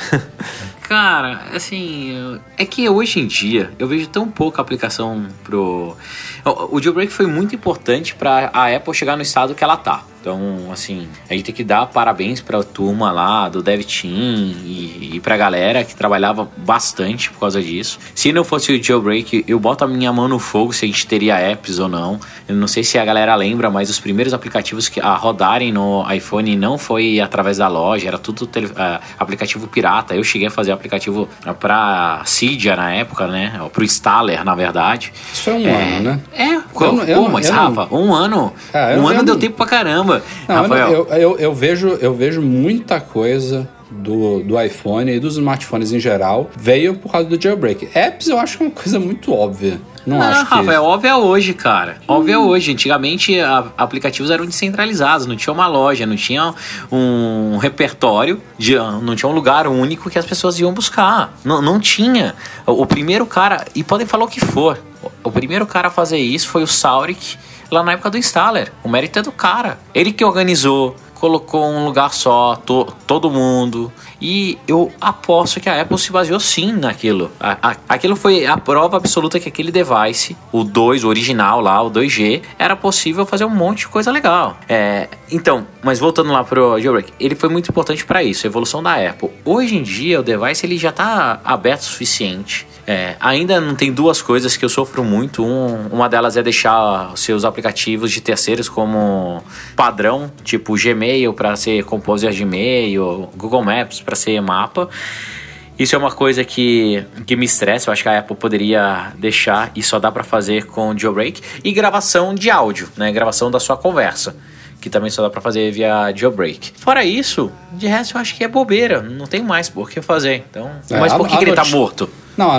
Cara, assim, é que hoje em dia eu vejo tão pouca aplicação pro. O jailbreak foi muito importante para a Apple chegar no estado que ela tá. Então, assim, a gente tem que dar parabéns pra turma lá do Dev Team e, e pra galera que trabalhava bastante por causa disso. Se não fosse o jailbreak, eu boto a minha mão no fogo se a gente teria apps ou não. Eu não sei se a galera lembra, mas os primeiros aplicativos que a rodarem no iPhone não foi através da loja, era tudo tele- ah, aplicativo pirata. Eu cheguei a fazer aplicativo pra Cydia na época, né? Pro Installer, na verdade. Isso foi um ano, né? É, Eu eu não- mas Rafa, um ano. Ah, um ano eu deu tempo pra caramba. Não, Rafael, eu, eu, eu vejo, eu vejo muita coisa do, do iPhone e dos smartphones em geral veio por causa do jailbreak. Apps eu acho que é uma coisa muito óbvia. Não, Não, acho que... Rafa, é óbvio hoje, cara. Óbvio é hoje. Antigamente, a- aplicativos eram descentralizados, não tinha uma loja, não tinha um repertório, de, não tinha um lugar único que as pessoas iam buscar. Não, não tinha. O, o primeiro cara, e podem falar o que for, o, o primeiro cara a fazer isso foi o Saurik, lá na época do Installer. O mérito é do cara. Ele que organizou, colocou um lugar só, to- todo mundo. E eu aposto que a Apple se baseou sim naquilo. A- a- aquilo foi a prova absoluta que aquele device, o 2, o original lá, o 2G, era possível fazer um monte de coisa legal. É, então, mas voltando lá pro jailbreak, ele foi muito importante para isso, a evolução da Apple. Hoje em dia, o device ele já tá aberto o suficiente. É, ainda não tem duas coisas que eu sofro muito. Um, uma delas é deixar seus aplicativos de terceiros como padrão, tipo Gmail para ser Composer Gmail, Google Maps para ser mapa. Isso é uma coisa que, que me estressa. Eu acho que a Apple poderia deixar e só dá pra fazer com jailbreak. E gravação de áudio, né? Gravação da sua conversa. Que também só dá pra fazer via jailbreak. Fora isso, de resto eu acho que é bobeira. Não tem mais por que fazer. Então. É, mas por a- que, a que ele tá morto? Não,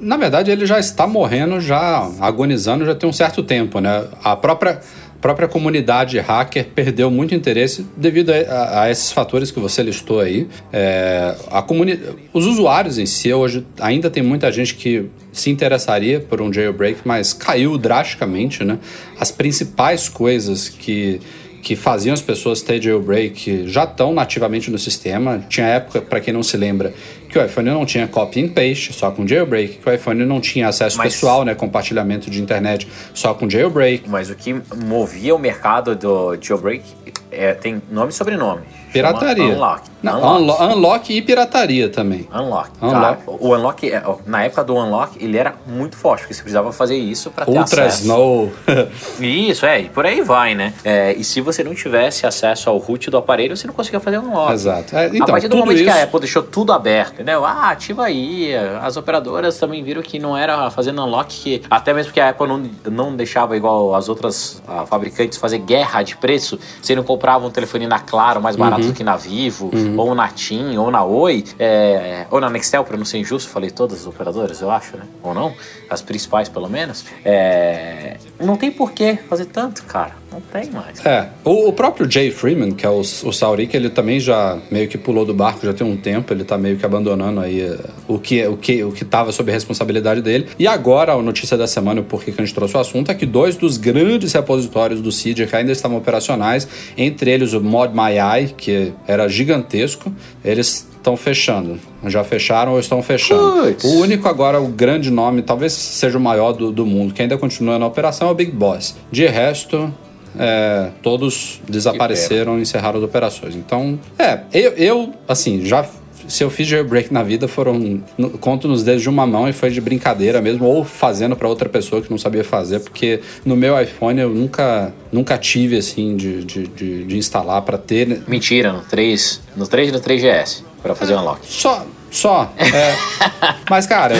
na verdade ele já está morrendo, já agonizando já tem um certo tempo, né? A própria, própria comunidade hacker perdeu muito interesse devido a, a- a esses fatores que você listou aí. É, a comuni os usuários em si hoje ainda tem muita gente que se interessaria por um jailbreak, mas caiu drasticamente, né? As principais coisas que que faziam as pessoas ter jailbreak já estão nativamente no sistema. Tinha época, para quem não se lembra, que o iPhone não tinha copy and paste, só com jailbreak, que o iPhone não tinha acesso Mas- pessoal, né, compartilhamento de internet, só com jailbreak. Mas o que movia o mercado do jailbreak é, tem nome e sobrenome. Pirataria. Unlock. Não, Unlock. unlo- unlock e pirataria também. Unlock. Unlock. Cara, o Unlock, é, na época do Unlock, ele era muito forte, porque você precisava fazer isso pra ter Ultra acesso. Snow. [laughs] Isso, é, e por aí vai, né? É, e se você não tivesse acesso ao root do aparelho, você não conseguia fazer Unlock. Exato. É, a então, partir do momento que a isso- Apple deixou tudo aberto, entendeu? Ah, ativa aí. As operadoras também viram que não era fazendo unlock, que até mesmo que a Apple não, não deixava igual as outras ah, fabricantes fazer guerra de preço, você não comprava um telefone na Claro mais barato Uhum. Do que na Vivo, ou na TIM, ou na Oi, é, ou na Nextel, pra não ser injusto, falei todas as operadoras, eu acho, né? Ou não? As principais, pelo menos. É, não tem porquê fazer tanto, cara. Não tem mais. É, o, o próprio Jay Freeman, que é o, o Saurik, ele também já meio que pulou do barco já tem um tempo, ele tá meio que abandonando aí eh, o que o que o que tava sob a responsabilidade dele. E agora a notícia da semana, por que que a gente trouxe o assunto, é que dois dos grandes repositórios do que ainda estavam operacionais, entre eles o Mod My Eye, que era gigantesco, eles estão fechando. Já fecharam ou estão fechando. Puts. O único agora, o grande nome, talvez seja o maior do, do mundo, que ainda continua na operação, é o Big Boss. De resto, é, todos desapareceram e encerraram as operações. Então, é, eu, eu, assim, já. Se eu fiz jailbreak na vida, foram. no- Conto nos dedos de uma mão e foi de brincadeira mesmo, ou fazendo para outra pessoa que não sabia fazer, porque no meu iPhone eu nunca, nunca tive, assim, de, de, de, de instalar para ter. né? Mentira, no 3, no 3 e no 3GS, pra fazer o unlock. Só. Só. é. Mas, cara,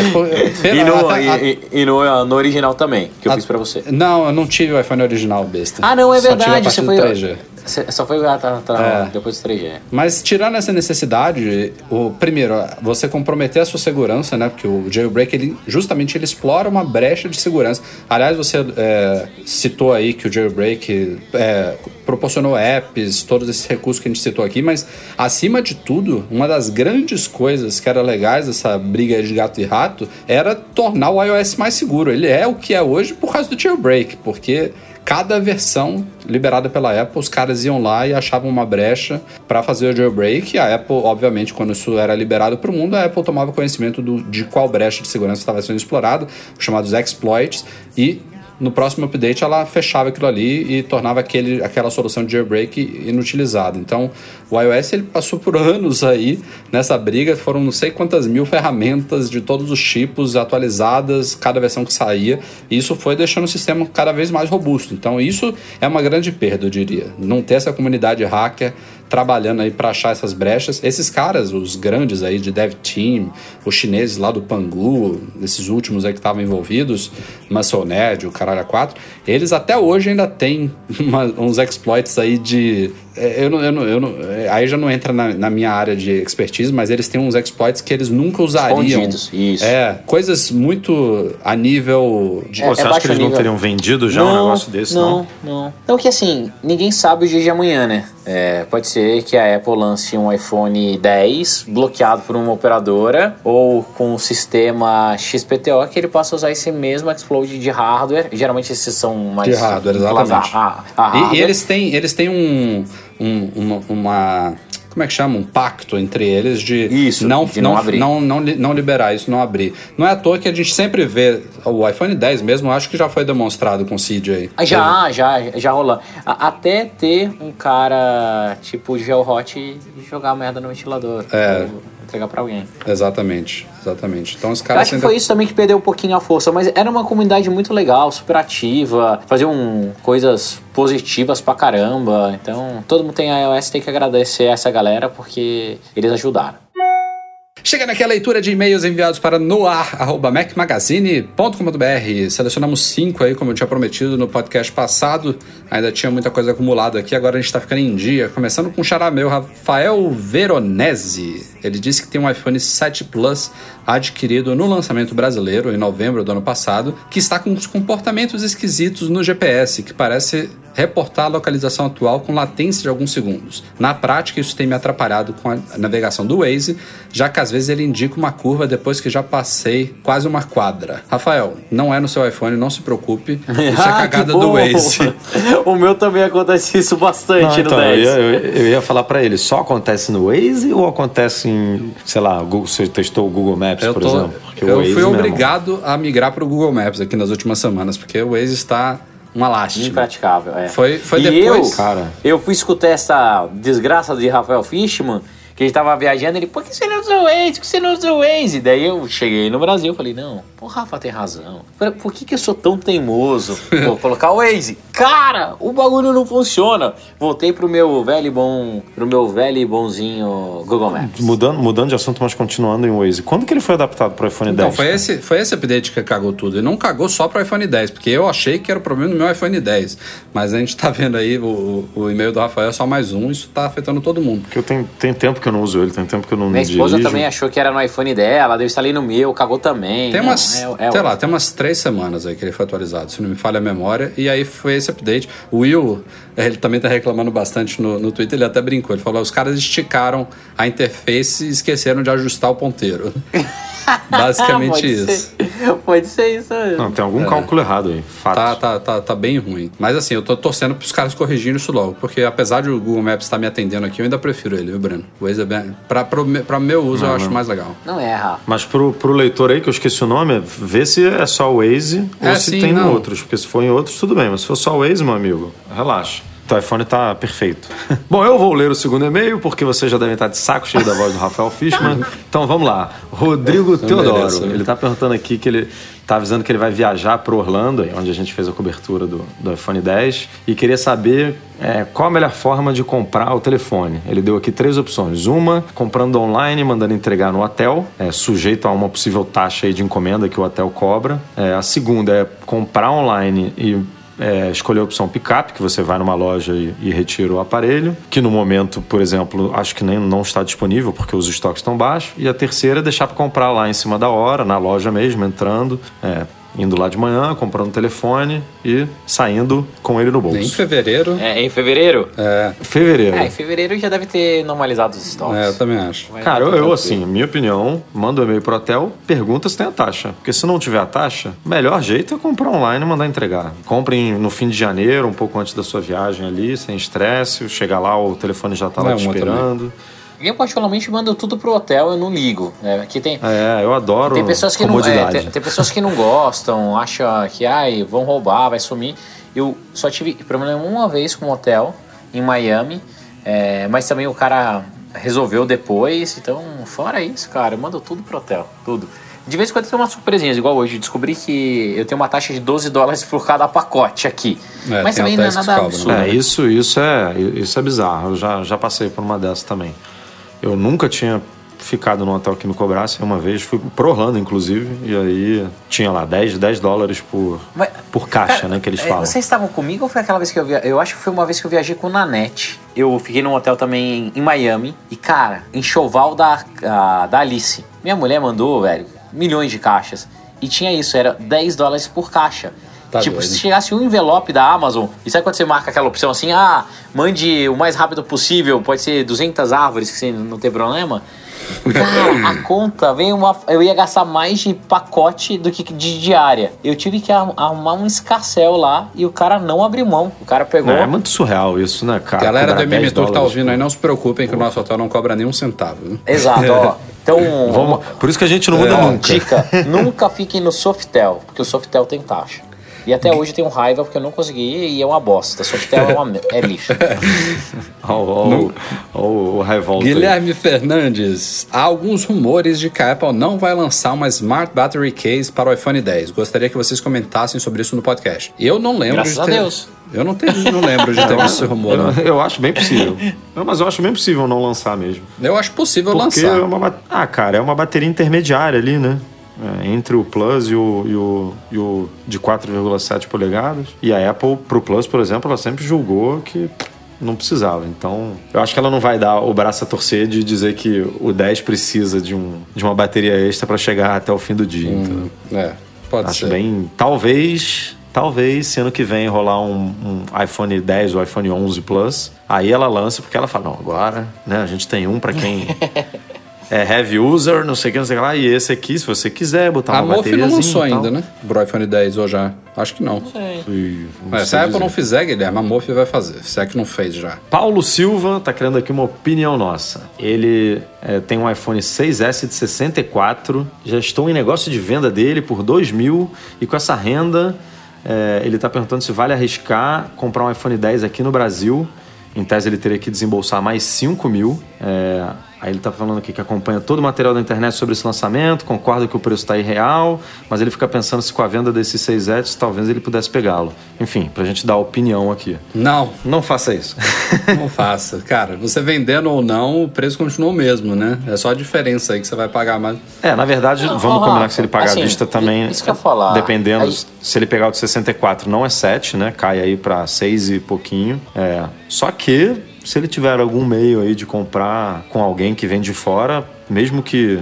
pela- E no, até- a- e, e no, no original também, que eu a- fiz pra você. Não, eu não tive o iPhone original, besta. Ah, não, é Só a verdade. Você foi. 3G. Só foi ah, tá, tá, É. depois do 3G. Mas tirando essa necessidade, o primeiro, você comprometer a sua segurança, né? Porque o jailbreak, ele justamente ele explora uma brecha de segurança. Aliás, você é, citou aí que o jailbreak é, proporcionou apps, todos esses recursos que a gente citou aqui, mas acima de tudo, uma das grandes coisas que era legais dessa briga de gato e rato era tornar o iOS mais seguro. Ele é o que é hoje por causa do jailbreak, porque cada versão liberada pela Apple, os caras iam lá e achavam uma brecha para fazer o jailbreak. E a Apple, obviamente, quando isso era liberado para o mundo, a Apple tomava conhecimento do, de qual brecha de segurança estava sendo explorado, os chamados exploits, e no próximo update ela fechava aquilo ali e tornava aquele, aquela solução de jailbreak inutilizada. Então, o iOS ele passou por [laughs] anos aí nessa briga, foram não sei quantas mil ferramentas de todos os tipos atualizadas, cada versão que saía, e isso foi deixando o sistema cada vez mais robusto. Então, isso é uma grande perda, eu diria. Não ter essa comunidade hacker trabalhando aí para achar essas brechas. Esses caras, os grandes aí de Dev Team, os chineses lá do Pangu, esses últimos aí que estavam envolvidos, Musclenet, o Caralho 4, eles até hoje ainda têm [laughs] uma- uns exploits aí de. É, Eu não, eu não, eu não- é, aí já não entra na, na minha área de expertise, mas eles têm uns exploits que eles nunca usariam. Escondidos, isso. É, coisas muito a nível de. É, Pô, você acha baixo que eles não nível. teriam vendido já um negócio desse, não? Não, não. Então que assim, ninguém sabe o dia de amanhã, né? É, pode ser que a Apple lance um iPhone 10 bloqueado por uma operadora ou com um sistema XPTO que ele possa usar esse mesmo exploit de hardware. Geralmente esses são mais De hardware, exatamente. a- a- a E- e, eles têm, eles têm um, um- uma, uma- Como é que chama? Um pacto entre eles de Isso, não, de não abrir. Não, não, não liberar isso, não abrir. Não é à toa que a gente sempre vê. O iPhone 10 mesmo, eu acho que já foi demonstrado com o CJ. Ah, Já, já, já rolando. A- Até ter um cara tipo Geohot e jogar merda no ventilador. É. Ou entregar pra alguém. Exatamente, exatamente. Então os Eu caras acho que ainda- foi isso também que perdeu um pouquinho a força, mas era uma comunidade muito legal, super ativa, faziam coisas positivas pra caramba. Então, todo mundo tem iOS tem que agradecer essa galera porque eles ajudaram. Chegando aqui a leitura de e-mails enviados para noar.mecmagazine.com.br. Selecionamos cinco aí, como eu tinha prometido no podcast passado. Ainda tinha muita coisa acumulada aqui, agora a gente tá ficando em dia. Começando com o xará meu, Rafael Veronese. Ele disse que tem um iPhone 7 Plus adquirido no lançamento brasileiro, em novembro do ano passado, que está com uns comportamentos esquisitos no GPS, que parece reportar a localização atual com latência de alguns segundos. Na prática, isso tem me atrapalhado com a navegação do Waze, já que às vezes ele indica uma curva depois que já passei quase uma quadra. Rafael, não é no seu iPhone, não se preocupe. [laughs] Isso é Ah, cagada do. Waze. [laughs] o meu também acontece isso bastante Não, no então, eu, 10. ia, eu- eu ia falar pra ele, só acontece no Waze ou acontece em, sei lá, Google, você testou o Google Maps, Eu, por tô- exemplo? Porque eu fui obrigado a migrar para o Google Maps aqui nas últimas semanas, porque o Waze está uma lástima. Impraticável, é. Foi- foi e depois- Eu, Cara. eu fui escutar essa desgraça de Rafael Fishman, que ele tava viajando, ele, por que você não usa o Waze? Por que você não usa o Waze? Daí eu cheguei no Brasil, falei, não, o Rafa tem razão. Por, por que, que eu sou tão teimoso? Vou colocar o Waze. Cara, o bagulho não funciona. Voltei pro meu velho e bom, pro meu velho e bonzinho Google Maps. Mudando, mudando de assunto, mas continuando em Waze. Quando que ele foi adaptado pro iPhone Então, 10? foi esse, foi esse update que cagou tudo. E não cagou só pro iPhone 10, porque eu achei que era o problema do meu iPhone 10. Mas a gente tá vendo aí o, o e-mail do Rafael é só mais um, isso tá afetando todo mundo. Porque eu tenho, tem tempo que eu não uso ele, tem tempo que eu não Minha esposa dirijo. também achou que era no iPhone dela, daí eu instalei no meu, cagou também. Tem Não, umas, é- é sei lá, tem umas três semanas aí que ele foi atualizado, se não me falha a memória. E aí foi esse update. O Will, ele também tá reclamando bastante no, no Twitter, ele até brincou. Ele falou: os caras esticaram a interface e esqueceram de ajustar o ponteiro. [laughs] [laughs] Basicamente Pode isso. ser- Pode ser isso. Não, tem algum cálculo errado aí. Fato. É. Tá, tá, tá, tá bem ruim. Mas assim, eu tô torcendo pros caras corrigirem isso logo. Porque apesar de o Google Maps estar me atendendo aqui, eu ainda prefiro ele, viu, Breno? O Waze é bem. Pra, pro, pra meu uso, eu acho mais legal. Não erra. Mas pro, pro leitor aí, que eu esqueci o nome, vê se é só o Waze É, ou se sim, tem não. outros. Porque se for em outros, tudo bem. Mas se for só o Waze, meu amigo, relaxa. Teu iPhone tá perfeito. [laughs] Bom, eu vou ler o segundo e-mail, porque vocês já devem estar de saco cheio da voz do Rafael Fishman. Então vamos lá. Rodrigo Teodoro. mereço, né? Ele tá perguntando aqui que ele tá avisando que ele vai viajar pro Orlando, onde a gente fez a cobertura do, do iPhone 10, e queria saber é, qual a melhor forma de comprar o telefone. Ele deu aqui três opções. Uma, comprando online, mandando entregar no hotel, é, sujeito a uma possível taxa aí de encomenda que o hotel cobra. É, a segunda é comprar online e é, escolher a opção picape, que você vai numa loja e, e retira o aparelho, que no momento, por exemplo, acho que nem não está disponível porque os estoques estão baixos. E a terceira é deixar para comprar lá em cima da hora, na loja mesmo, entrando, é, indo lá de manhã, comprando o telefone e saindo com ele no Em bolso. fevereiro. É, em fevereiro? É, Fevereiro. É, em fevereiro já deve ter normalizado os estoques. é, eu também acho. Vai Cara, eu, eu, assim, minha opinião, manda um e-mail pro hotel, pergunta se tem a taxa. Porque se não tiver a taxa, o melhor jeito é comprar online e mandar entregar. Comprem no fim de janeiro, um pouco antes da sua viagem ali, sem estresse. Chegar lá, o telefone já tá lá É, te esperando. Eu particularmente mando tudo pro hotel, eu não ligo. É, aqui tem, É, eu adoro tem pessoas que não, é, comodidade. tem, tem pessoas que não gostam, acham que ai, vão roubar, vai sumir. Eu só tive problema uma vez com um hotel em Miami, é, mas também o cara resolveu depois. Então, fora isso, cara, eu mando tudo pro hotel, tudo. De vez em quando tem umas surpresinhas, igual hoje. Descobri que eu tenho uma taxa de 12 dólares por cada pacote aqui. É, mas também não é nada absurdo. É, isso, isso é, isso é bizarro. Eu já, já passei por uma dessas também. Eu nunca tinha ficado num hotel que me cobrasse uma vez, fui pro Orlando, inclusive, e aí tinha lá 10, 10 dólares por, Mas- por caixa, Cara, né, que eles é, falam. Vocês estavam comigo ou foi aquela vez que eu via? Eu acho que foi uma vez que eu viajei com o Nanete. Eu fiquei num hotel também em Miami. E, cara, enxoval da, a- da Alice. Minha mulher mandou, velho, milhões de caixas. E tinha isso, era 10 dólares por caixa. Tá tipo, doido. se chegasse um envelope da Amazon, e sabe quando você marca aquela opção assim, ah, mande o mais rápido possível, pode ser 200 árvores, que você não tem problema? Cara, a conta veio uma. Eu ia gastar mais de pacote do que de diária. Eu tive que arrum- arrumar um escarcel lá e o cara não abriu mão. O cara pegou. É, é muito surreal isso, né, cara? Galera do MM 10 Tour que tá ouvindo aí, não se preocupem que o nosso hotel não cobra nenhum centavo. Exato, ó. [laughs] Então, Vamos, por isso que a gente não muda ó, nunca. dica: nunca fiquem no Softel, porque o Softel tem taxa. E até hoje eu tenho raiva porque eu não consegui e é uma bosta. Sua tela é, uma, é lixo. [laughs] Olha o revolta. aí. Guilherme Fernandes, há alguns rumores de que a Apple não vai lançar uma Smart Battery Case para o iPhone 10. Gostaria que vocês comentassem sobre isso no podcast. Eu não lembro Graças de a ter... Deus. Eu não, tenho, não lembro de ter visto esse rumor, não. Eu, eu acho bem possível. Não, mas eu acho bem possível não lançar mesmo. Eu acho possível Porque lançar. é uma, ah, cara, é uma bateria intermediária ali, né? É, entre o Plus e o, e o, e o de 4,7 polegadas. E a Apple, pro Plus, por exemplo, ela sempre julgou que não precisava. Então, eu acho que ela não vai dar o braço a torcer de dizer que o 10 precisa de, um, de uma bateria extra para chegar até o fim do dia. entendeu? É, pode Acho ser. bem. Talvez. Talvez, se ano que vem rolar um, um iPhone 10 ou iPhone 11 Plus, aí ela lança, porque ela fala: não, agora, né, a gente tem um pra quem [laughs] é heavy user, não sei o que, não sei o que lá, e esse aqui, se você quiser botar A uma Mofi bateria. não lançou ainda, né? Pro iPhone 10 ou já? Acho que não. É, se a Apple não fizer, Guilherme, a Mofi vai fazer. Se é que não fez já. Paulo Silva tá querendo aqui uma opinião nossa. Ele é, tem um iPhone 6S de 64, já estou em negócio de venda dele por 2 mil e com essa renda é, ele tá perguntando se vale arriscar comprar um iPhone 10 aqui no Brasil. Em tese ele teria que desembolsar mais 5 mil. É, aí ele tá falando aqui que acompanha todo o material da internet sobre esse lançamento, concorda que o preço está irreal, mas ele fica pensando se com a venda desses 6S talvez ele pudesse pegá-lo. Enfim, pra gente dar opinião aqui. Não, Não faça isso. [laughs] não faça. Cara, você vendendo ou não, o preço continua o mesmo, né? É só a diferença aí que você vai pagar mais. É, na verdade, Não, vamos ó, combinar que se ele pagar assim, à vista também. isso que eu ia falar. Dependendo, Aí- se ele pegar o de 64, não é 7, né? Cai aí pra 6 e pouquinho. É. Só que, se ele tiver algum meio aí de comprar com alguém que vem de fora, mesmo que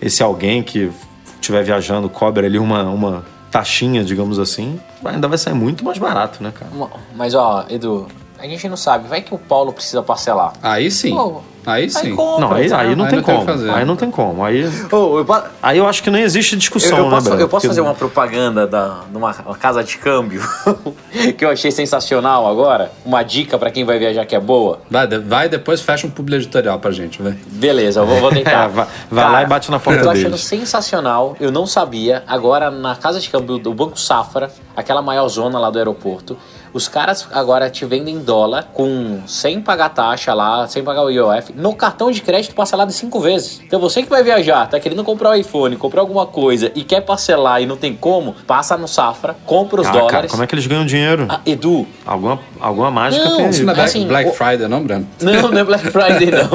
esse alguém que estiver viajando cobre ali uma, uma taxinha, digamos assim, ainda vai sair muito mais barato, né, cara? Mas ó, Edu, a gente não sabe. Vai que o Paulo precisa parcelar. Aí sim. Pô, Aí sim. compra, Não, aí, aí não Aí tem não tem como. fazer. Aí não tem como. Aí, Ô, eu, aí eu acho que nem existe eu, discussão, eu né, posso, Breno? eu posso fazer uma propaganda da, de uma, uma casa de câmbio [laughs] que eu achei sensacional agora? Uma dica pra quem vai viajar que é boa? Vai, de- vai depois fecha um publi editorial pra gente, vai. Beleza, eu vou, vou [laughs] tentar. Vai- vai lá e bate na porta Eu tô achando sensacional, eu não sabia. Agora, na casa de câmbio do Banco Safra, aquela maior zona lá do aeroporto, os caras agora te vendem dólar com sem pagar taxa lá, sem pagar o IOF, no cartão de crédito parcelado cinco vezes. Então você que vai viajar, tá querendo comprar um iPhone, comprar alguma coisa e quer parcelar e não tem como, passa no Safra, compra os Ah, cara, dólares. como é que eles ganham dinheiro? Ah, Edu, Alguma, alguma mágica Não, tem Isso não é Black, Assim, Black o- Friday, não, Breno? não, não é Black [laughs] Friday, não.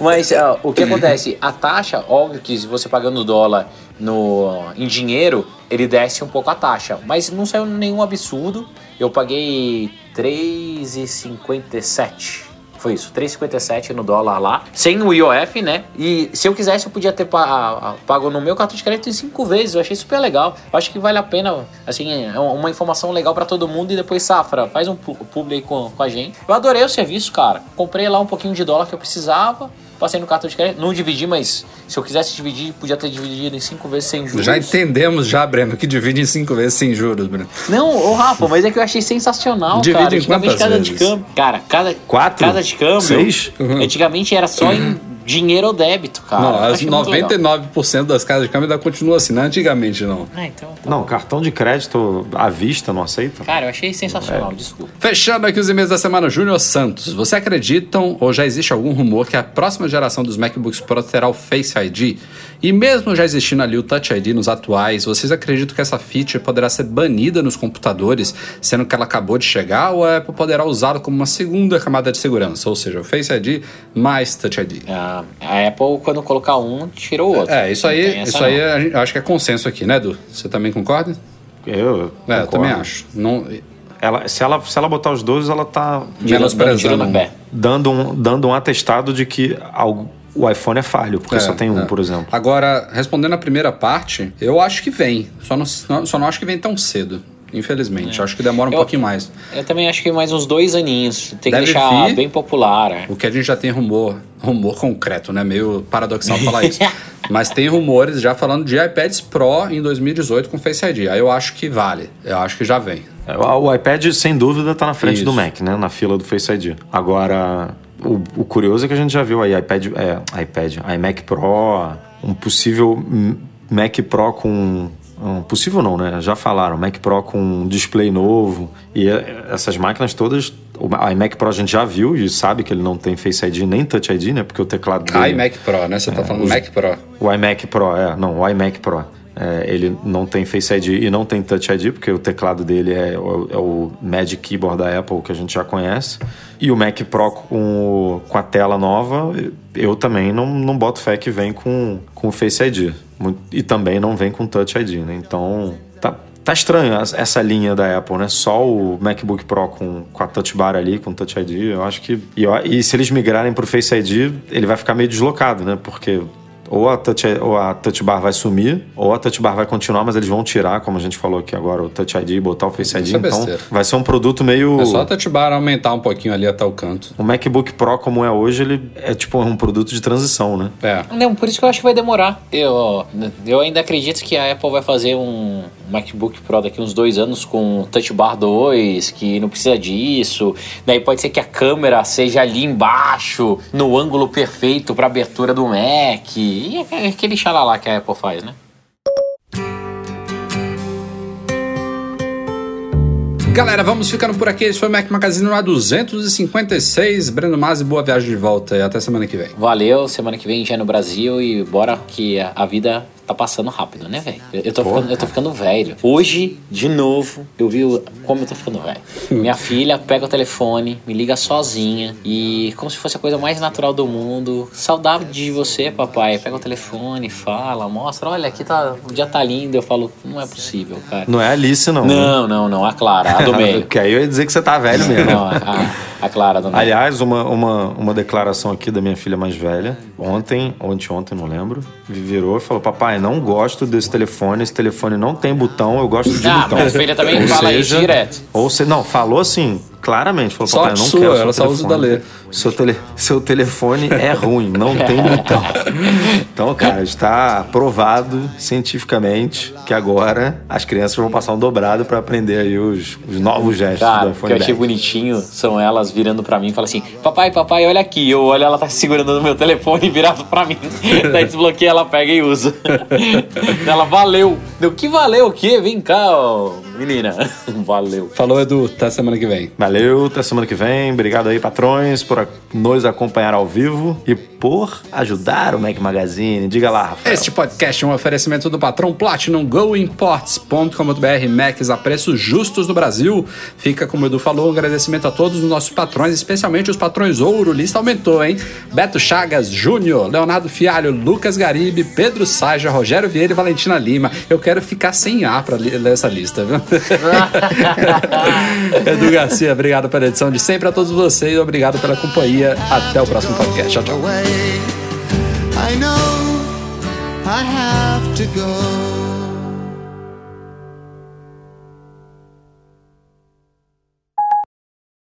Mas ó, o que acontece? A taxa, óbvio que se você pagando dólar no, em dinheiro, ele desce um pouco a taxa. Mas não saiu nenhum absurdo. Eu paguei 3,57. Foi isso, 3,57 no dólar lá, sem o IOF, né? E se eu quisesse, eu podia ter pa- pago no meu cartão de crédito em cinco vezes. Eu achei super legal. Eu acho que vale a pena, assim, é uma informação legal pra todo mundo. E depois, Safra, faz um pu- publi com, com a gente. Eu adorei o serviço, cara. Comprei lá um pouquinho de dólar que eu precisava. Passei no cartão de crédito, não dividi, mas se eu quisesse dividir, podia ter dividido em cinco vezes sem juros. Já entendemos já, Breno, que divide em cinco vezes sem juros, Breno. Não, ô Rafa, mas é que eu achei sensacional, Divide cara. em Antigamente casa de vezes? câmbio. Cara, casa, Quatro? casa de câmbio. Seis? Antigamente era só em dinheiro ou débito, cara. não, as achei muito legal. 99% das casas de câmbio ainda continuam assim, não é antigamente não. Ah, então, tá Não, cartão de crédito à vista não aceita? Cara, eu achei É. sensacional, desculpa. Fechando aqui os e-mails da semana, Júnior Santos. Você acreditam ou já existe algum rumor que a próxima geração dos MacBooks Pro terá o Face ID? E mesmo já existindo ali o Touch ID nos atuais, vocês acreditam que essa feature poderá ser banida nos computadores, sendo que ela acabou de chegar, ou a Apple poderá usá-la como uma segunda camada de segurança, ou seja, o Face ID mais Touch ID? Ah, a Apple, quando colocar um, tira o outro. É, isso aí, isso não. aí acho que é consenso aqui, né, Edu? Você também concorda? Eu, É, eu também acho. Não, Ela, se, ela, se ela botar os dois, ela tá menosprezando. pé. dando um, dando um atestado de que algo- o iPhone é falho, porque É, só tem um, é. por exemplo. Agora, respondendo a primeira parte, eu acho que vem. Só não, só não acho que vem tão cedo. Infelizmente. Eu acho que demora um Eu- pouquinho mais. Eu também acho que mais uns dois aninhos. Tem que Deve deixar vir. bem popular. é. O que a gente já tem rumor, rumor concreto, né? Meio paradoxal [laughs] falar isso. Mas tem rumores já falando de iPads Pro em 2018 com Face ID. Aí eu acho que vale. Eu acho que já vem. É, O, iPad, sem dúvida, tá na frente Isso. do Mac, né? Na fila do Face ID. Agora, o, o curioso é que a gente já viu aí iPad, é, iPad, iMac Pro, um possível Mac Pro com um possível não, né? Já falaram, Mac Pro com um display novo e é, essas máquinas todas, o iMac Pro a gente já viu e sabe que ele não tem Face ID nem Touch ID, né? Porque o teclado dele... Ah, iMac Pro, né? Você tá falando Mac Pro. O iMac Pro, é, não, o iMac Pro. É, ele não tem Face ID e não tem Touch ID, porque o teclado dele é, o- é o Magic Keyboard da Apple que a gente já conhece. E o Mac Pro com, com a tela nova, eu também não, não boto fé que vem com, com o Face ID. E também não vem com Touch ID, né? Então, tá, tá estranho essa linha da Apple, né? Só o MacBook Pro com, com a Touch Bar ali, com Touch ID, eu acho que... E, e se eles migrarem pro Face ID, ele vai ficar meio deslocado, né? Porque ou a, touch, ou a touch bar vai sumir, ou a touch bar vai continuar, mas eles vão tirar, como a gente falou aqui agora, o touch ID e botar o Face ID. Isso é então besteira. vai ser um produto meio. É só a touch bar aumentar um pouquinho ali até o canto. O MacBook Pro, como é hoje, ele é tipo um produto de transição, né? É. Não, por isso que eu acho que vai demorar. Eu, eu ainda acredito que a Apple vai fazer um MacBook Pro daqui uns dois anos com Touch Bar 2, que não precisa disso. Daí pode ser que a câmera seja ali embaixo, no ângulo perfeito para abertura do Mac. E é aquele xalalá que a Apple faz, né? Galera, vamos ficando por aqui. Esse foi o Mac Magazine no A256. Breno Masi, boa viagem de volta e até semana que vem. Valeu, semana que vem já é no Brasil e bora que a vida tá passando rápido, né, velho? Eu, eu tô ficando, eu tô ficando velho. Hoje, de novo, eu vi o- como eu tô ficando velho. [laughs] Minha filha pega o telefone, me liga sozinha e como se fosse a coisa mais natural do mundo. Saudade de você, papai. Pega o telefone, fala, mostra, olha, aqui tá, o dia tá lindo. Eu falo, não é possível, cara. Não é a Alice, não. né? Não, não, não, a Clara, a do meio. Porque aí eu ia dizer que você tá velho mesmo. Não, a, a, a Clara meio. Aliás, uma, uma, uma declaração aqui da minha filha mais velha, ontem, ontem, ontem, não lembro, virou e falou: Papai, não gosto desse telefone, esse telefone não tem botão, eu gosto de Ah, botão. minha filha também Ou fala isso seja, direto. Ou você, não, falou assim, claramente, falou: Papai, eu não sua, quero ela só usa o da Lê. Seu, tele, seu telefone é ruim, não tem [laughs] botão. Então, cara, está provado cientificamente que agora as crianças vão passar um dobrado para aprender aí os, os novos gestos Cara, do o que iPhone eu achei 10. bonitinho são elas virando pra mim e falam assim: Papai, papai, olha aqui. Eu olho, ela tá segurando no meu telefone [laughs] virado pra mim. Daí desbloqueia, ela pega e usa. [laughs] ela valeu. Deu que valeu o quê? Vem cá, ó, menina. [laughs] Valeu. Falou, Edu. Até semana que vem. Valeu, até semana que vem. Obrigado aí, patrões, por nos acompanhar ao vivo e por ajudar o Mac Magazine. Diga lá, Rafael. Este podcast é um oferecimento do patrão Platinum GoImports.com.br Macs a preços justos no Brasil. Fica, como o Edu falou, um agradecimento a todos os nossos patrões, especialmente os patrões ouro. Lista aumentou, hein? Beto Chagas Júnior, Leonardo Fialho, Lucas Garibe, Pedro Saja, Rogério Vieira e Valentina Lima. Eu quero ficar sem ar pra li- ler essa lista, viu? [laughs] Edu Garcia, obrigado pela edição de sempre a todos vocês. Obrigado pela companhia. Até o próximo podcast. Tchau, tchau.